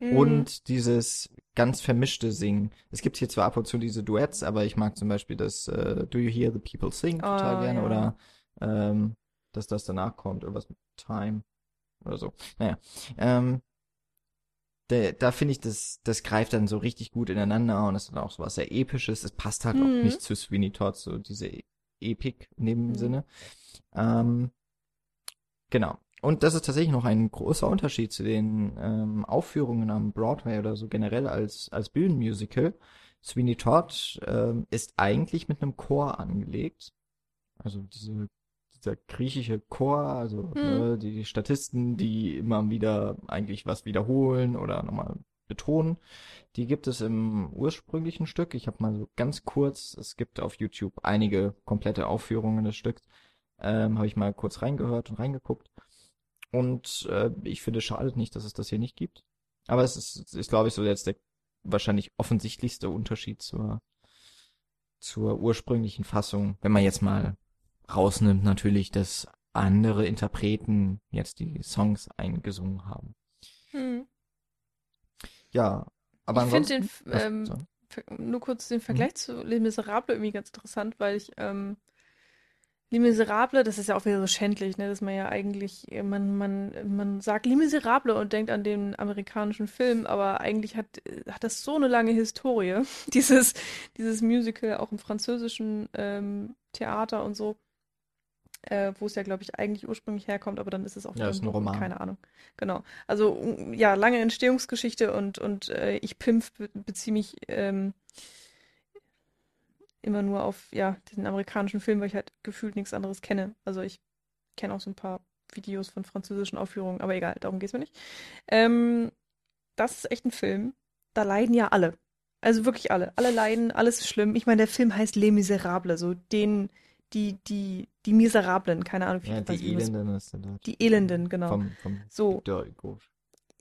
Mhm. und dieses ganz vermischte Singen. Es gibt hier zwar ab und zu diese Duets, aber ich mag zum Beispiel das äh, Do You Hear the People Sing total Ah, gerne ja. oder ähm, dass das danach kommt, irgendwas mit Time oder so. Naja, ähm, da, da finde ich, das, das greift dann so richtig gut ineinander und es ist dann auch so was sehr Episches. Es passt halt auch Mhm. nicht zu Sweeney Todd, so diese E- Epik in dem Mhm. Sinne. Ähm, genau. Und das ist tatsächlich noch ein großer Unterschied zu den ähm, Aufführungen am Broadway oder so generell als, als Bühnenmusical. Sweeney Todd ähm, ist eigentlich mit einem Chor angelegt. Also diese, dieser griechische Chor, also Hm. ne, die Statisten, die immer wieder eigentlich was wiederholen oder nochmal betonen. Die gibt es im ursprünglichen Stück. Ich habe mal so ganz kurz, es gibt auf YouTube einige komplette Aufführungen des Stücks. Ähm, habe ich mal kurz reingehört und reingeguckt. Und äh, ich finde es schade nicht, dass es das hier nicht gibt. Aber es ist, ist glaube ich, so jetzt der wahrscheinlich offensichtlichste Unterschied zur, zur ursprünglichen Fassung. Wenn man jetzt mal rausnimmt, natürlich, dass andere Interpreten jetzt die Songs eingesungen haben. Mhm. Ja, aber Ich finde den, ähm, nur kurz den. Vergleich zu Les Miserables irgendwie ganz interessant, weil ich ähm, Les Miserables, das ist ja auch wieder so schändlich, ne, dass man ja eigentlich, äh, man, man, man sagt Les Miserables und denkt an den amerikanischen Film, aber eigentlich hat, äh, hat das so eine lange Historie, dieses, dieses Musical auch im französischen ähm, Theater und so, äh, wo es ja, glaube ich, eigentlich ursprünglich herkommt, aber dann ist es auch Ja, ist ein Roman. keine Ahnung. Genau. Also um, ja, lange Entstehungsgeschichte und, und äh, ich Pimpf be beziehe mich ähm, immer nur auf ja, diesen amerikanischen Film, weil ich halt gefühlt nichts anderes kenne. Also ich kenne auch so ein paar Videos von französischen Aufführungen, aber egal, darum geht es mir nicht. Ähm, das ist echt ein Film. Da leiden ja alle. Also wirklich alle. Alle leiden, alles ist schlimm. Ich meine, der Film heißt Les Miserables, so den, die, die, die Miserablen, keine Ahnung, wie Ja, weiß die Elenden ist dann dort. Die Elenden, genau. Vom, vom So. Victor Hugo.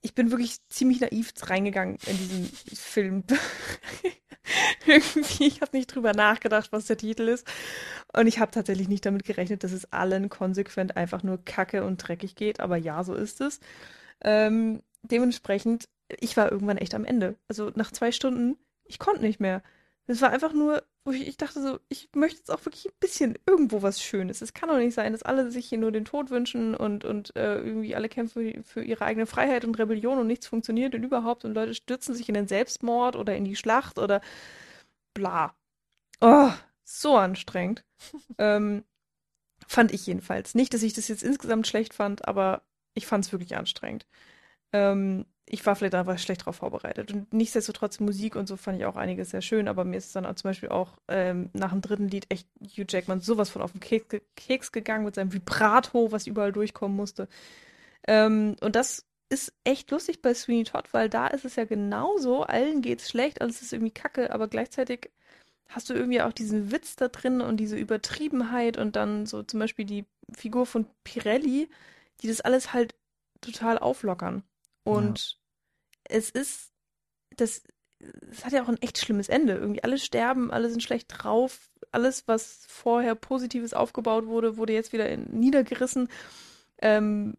Ich bin wirklich ziemlich naiv reingegangen in diesen Film. Irgendwie, ich habe nicht drüber nachgedacht, was der Titel ist. Und ich habe tatsächlich nicht damit gerechnet, dass es allen konsequent einfach nur kacke und dreckig geht. Aber ja, so ist es. Ähm, dementsprechend, ich war irgendwann echt am Ende. Also nach zwei Stunden, ich konnte nicht mehr. Es war einfach nur, wo ich, ich dachte so, ich möchte jetzt auch wirklich ein bisschen irgendwo was Schönes. Es kann doch nicht sein, dass alle sich hier nur den Tod wünschen und, und äh, irgendwie alle kämpfen für ihre eigene Freiheit und Rebellion und nichts funktioniert und überhaupt und Leute stürzen sich in den Selbstmord oder in die Schlacht oder bla. Oh, so anstrengend. ähm, fand ich jedenfalls. Nicht, dass ich das jetzt insgesamt schlecht fand, aber ich fand es wirklich anstrengend. Ähm, ich war vielleicht einfach schlecht darauf vorbereitet. Und nichtsdestotrotz Musik und so fand ich auch einiges sehr schön, aber mir ist dann zum Beispiel auch ähm, nach dem dritten Lied echt Hugh Jackman sowas von auf den Keks, Keks gegangen mit seinem Vibrato, was überall durchkommen musste. Ähm, und das ist echt lustig bei Sweeney Todd, weil da ist es ja genauso, allen geht's schlecht, alles ist irgendwie kacke, aber gleichzeitig hast du irgendwie auch diesen Witz da drin und diese Übertriebenheit und dann so zum Beispiel die Figur von Pirelli, die das alles halt total auflockern. Und es ist, das, es hat ja auch ein echt schlimmes Ende. Irgendwie alle sterben, alle sind schlecht drauf, alles, was vorher Positives aufgebaut wurde, wurde jetzt wieder in, niedergerissen. Ähm,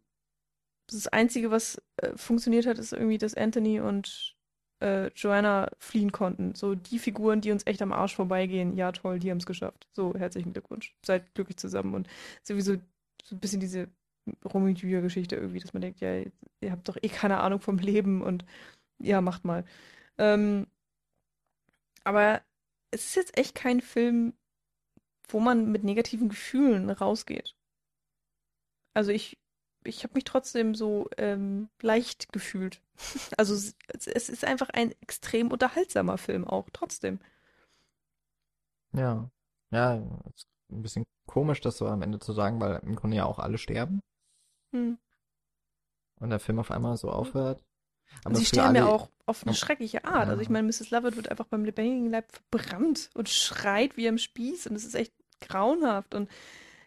Das Einzige, was äh, funktioniert hat, ist irgendwie, dass Anthony und äh, Joanna fliehen konnten. So die Figuren, die uns echt am Arsch vorbeigehen, ja toll, die haben es geschafft. So, herzlichen Glückwunsch. Seid glücklich zusammen. Und sowieso so ein bisschen diese Julia-Geschichte irgendwie, dass man denkt, ja, ihr habt doch eh keine Ahnung vom Leben und ja, macht mal. Ähm, aber es ist jetzt echt kein Film, wo man mit negativen Gefühlen rausgeht. Also ich, ich habe mich trotzdem so ähm, leicht gefühlt. Also es, es ist einfach ein extrem unterhaltsamer Film auch, trotzdem. Ja. Ja, ein bisschen komisch, das so am Ende zu sagen, weil im Grunde ja auch alle sterben. Hm. Und der Film auf einmal so aufhört. Aber sie sterben ja auch auf eine schreckliche Art. Ja. Also ich meine, Mrs. Lovett wird einfach beim lebendigen Leib verbrannt und schreit wie am Spieß und es ist echt grauenhaft. Und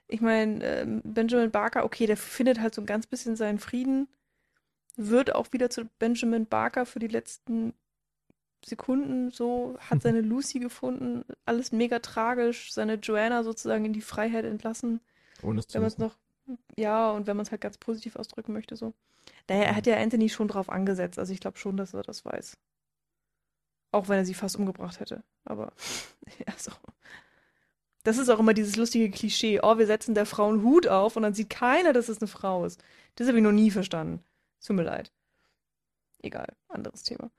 ich meine, ähm, Benjamin Barker, okay, der findet halt so ein ganz bisschen seinen Frieden, wird auch wieder zu Benjamin Barker für die letzten Sekunden so, hat seine Lucy gefunden, alles mega tragisch, seine Joanna sozusagen in die Freiheit entlassen. Ohne es zu wenn man es noch, ja, und wenn man es halt ganz positiv ausdrücken möchte, so. Naja, er hat ja Anthony schon drauf angesetzt, also ich glaube schon, dass er das weiß. Auch wenn er sie fast umgebracht hätte. Aber, ja, so. Das ist auch immer dieses lustige Klischee. Oh, wir setzen der Frau einen Hut auf und dann sieht keiner, dass es eine Frau ist. Das habe ich noch nie verstanden. Tut mir leid. Egal, anderes Thema.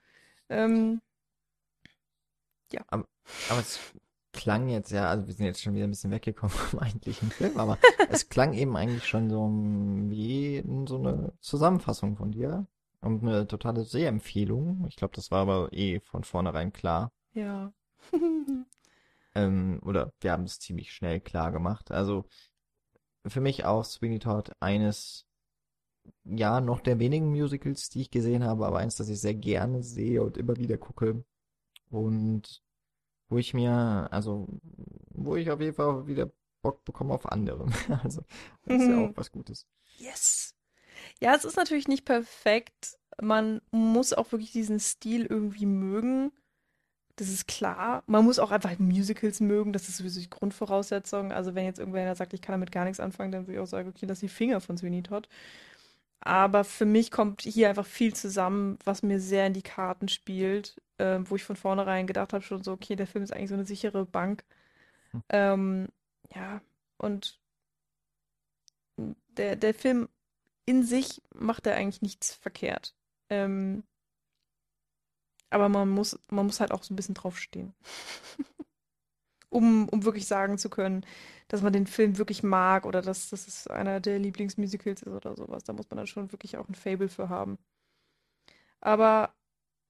Ähm, ja. Aber, aber es klang jetzt ja, also wir sind jetzt schon wieder ein bisschen weggekommen vom eigentlichen Film, aber es klang eben eigentlich schon so wie so eine Zusammenfassung von dir und eine totale Sehempfehlung. Ich glaube, das war aber eh von vornherein klar. Ja. ähm, oder wir haben es ziemlich schnell klar gemacht. Also für mich auch Sweeney Todd eines ja, noch der wenigen Musicals, die ich gesehen habe, aber eins, das ich sehr gerne sehe und immer wieder gucke. Und wo ich mir, also, wo ich auf jeden Fall wieder Bock bekomme auf andere. also, das ist ja auch was Gutes. Yes! Ja, es ist natürlich nicht perfekt. Man muss auch wirklich diesen Stil irgendwie mögen. Das ist klar. Man muss auch einfach Musicals mögen. Das ist sowieso die Grundvoraussetzung. Also, wenn jetzt irgendwer sagt, ich kann damit gar nichts anfangen, dann würde ich auch sagen, okay, lass die Finger von Sweeney Todd. Aber für mich kommt hier einfach viel zusammen, was mir sehr in die Karten spielt, äh, wo ich von vornherein gedacht habe, schon so, okay, der Film ist eigentlich so eine sichere Bank. Hm. Ähm, ja, und der, der Film in sich macht er eigentlich nichts verkehrt. Ähm, aber man muss, man muss halt auch so ein bisschen draufstehen. um, um wirklich sagen zu können, dass man den Film wirklich mag oder dass das ist einer der Lieblingsmusicals ist oder sowas. Da muss man dann schon wirklich auch ein Fable für haben. Aber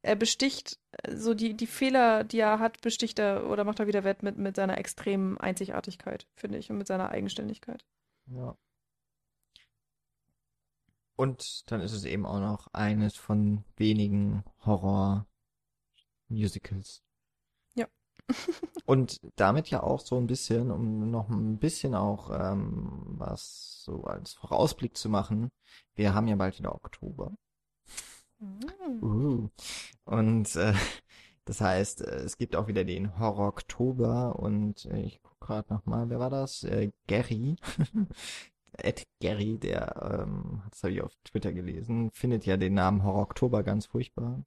er besticht, so die, die Fehler, die er hat, besticht er oder macht er wieder wett mit, mit seiner extremen Einzigartigkeit, finde ich, und mit seiner Eigenständigkeit. Ja. Und dann ist es eben auch noch eines von wenigen Horror-Musicals, und damit ja auch so ein bisschen, um noch ein bisschen auch ähm, was so als Vorausblick zu machen. Wir haben ja bald wieder Oktober. Uh. Und äh, das heißt, äh, es gibt auch wieder den Horror Oktober und äh, ich guck gerade nochmal, wer war das? Äh, Gary. Ed Gary, der, ähm, das habe ich auf Twitter gelesen, findet ja den Namen Horror Oktober ganz furchtbar.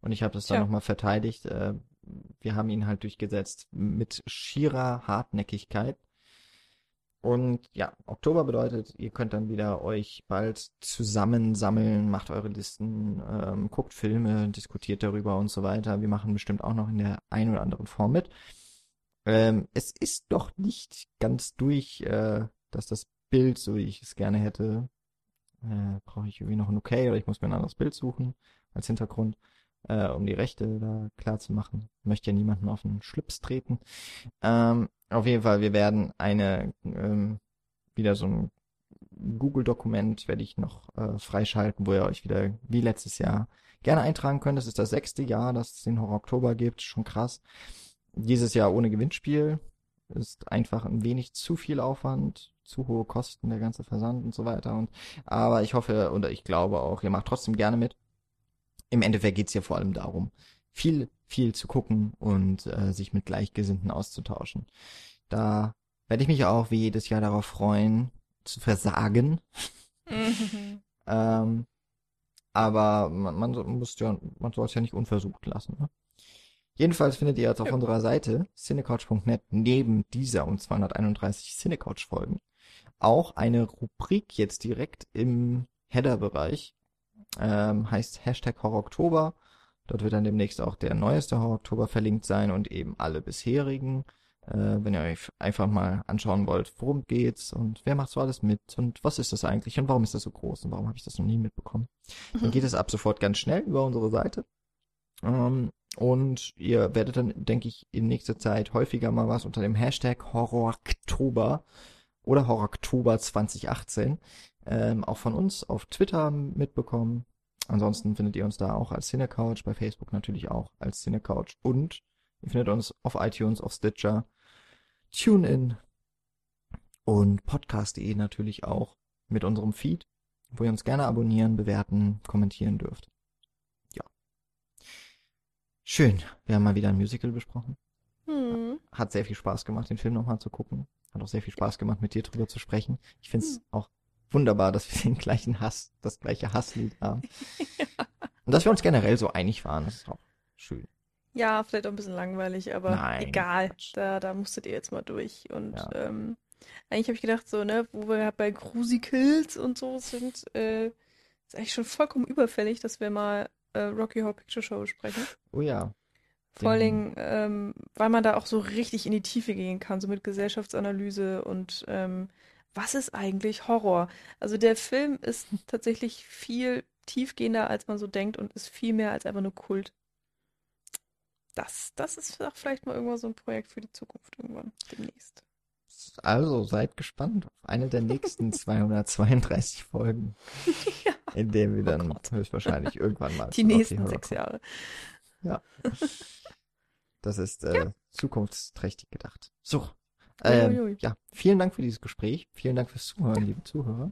Und ich habe das dann nochmal verteidigt. Äh, wir haben ihn halt durchgesetzt mit schierer Hartnäckigkeit. Und ja, Oktober bedeutet, ihr könnt dann wieder euch bald zusammensammeln, macht eure Listen, ähm, guckt Filme, diskutiert darüber und so weiter. Wir machen bestimmt auch noch in der ein oder anderen Form mit. Ähm, es ist doch nicht ganz durch, äh, dass das Bild, so wie ich es gerne hätte, äh, brauche ich irgendwie noch ein Okay oder ich muss mir ein anderes Bild suchen als Hintergrund äh, um die Rechte da klar zu machen. Möchte ja niemanden auf den Schlips treten. Ähm, auf jeden Fall, wir werden eine, ähm, wieder so ein Google-Dokument werde ich noch äh, freischalten, wo ihr euch wieder wie letztes Jahr gerne eintragen könnt. Das ist das sechste Jahr, dass es den Horror Oktober gibt. Schon krass. Dieses Jahr ohne Gewinnspiel. Ist einfach ein wenig zu viel Aufwand, zu hohe Kosten, der ganze Versand und so weiter. Und aber ich hoffe oder ich glaube auch, ihr macht trotzdem gerne mit im Endeffekt geht's hier vor allem darum, viel, viel zu gucken und äh, sich mit Gleichgesinnten auszutauschen. Da werde ich mich auch wie jedes Jahr darauf freuen, zu versagen. Mhm. Ähm, aber man, man, muss ja, man soll es ja nicht unversucht lassen. Ne? Jedenfalls findet ihr jetzt auf Ja. unserer Seite cinecouch.net neben dieser und 231 Cinecouch-Folgen auch eine Rubrik jetzt direkt im Header-Bereich. Ähm, heißt Hashtag Horror-Oktober. Dort wird dann demnächst auch der neueste Horror-Oktober verlinkt sein und eben alle bisherigen. Äh, wenn ihr euch einfach mal anschauen wollt, worum geht's und wer macht so alles mit und was ist das eigentlich und warum ist das so groß und warum habe ich das noch nie mitbekommen. Dann geht es ab sofort ganz schnell über unsere Seite. Ähm, und ihr werdet dann, denke ich, in nächster Zeit häufiger mal was unter dem Hashtag Horror-Oktober oder Horror-Oktober 2018 ähm, auch von uns auf Twitter mitbekommen. Ansonsten findet ihr uns da auch als Cinecouch, bei Facebook natürlich auch als Cinecouch und ihr findet uns auf iTunes, auf Stitcher, TuneIn und podcast.de natürlich auch mit unserem Feed, wo ihr uns gerne abonnieren, bewerten, kommentieren dürft. Ja. Schön. Wir haben mal wieder ein Musical besprochen. Hm. Hat sehr viel Spaß gemacht, den Film nochmal zu gucken. Hat auch sehr viel Spaß gemacht, mit dir drüber zu sprechen. Ich finde es Hm. auch wunderbar, dass wir den gleichen Hass, das gleiche Hasslied haben. Und dass wir uns generell so einig waren, das ist auch schön. Ja, vielleicht auch ein bisschen langweilig, aber Nein, egal. Quatsch. Da, da musstet ihr jetzt mal durch. Und Ja. ähm, eigentlich habe ich gedacht, so, ne, wo wir bei Grusikills und so sind, äh, ist eigentlich schon vollkommen überfällig, dass wir mal äh, Rocky Horror Picture Show besprechen. Oh ja. Vor allen Dingen, ähm, weil man da auch so richtig in die Tiefe gehen kann, so mit Gesellschaftsanalyse und ähm, was ist eigentlich Horror? Also der Film ist tatsächlich viel tiefgehender, als man so denkt und ist viel mehr als einfach nur Kult. Das, das ist auch vielleicht mal irgendwann so ein Projekt für die Zukunft irgendwann demnächst. Also seid gespannt auf eine der nächsten 232 Folgen, Ja. in denen wir Oh dann Gott. höchstwahrscheinlich irgendwann mal Die nächsten sechs kommen. Jahre. Das ist äh, zukunftsträchtig gedacht. So. Ähm, ja, vielen Dank für dieses Gespräch. Vielen Dank fürs Zuhören, liebe Zuhörer.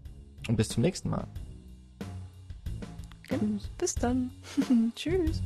Und bis zum nächsten Mal. Ja. Bis dann. Tschüss.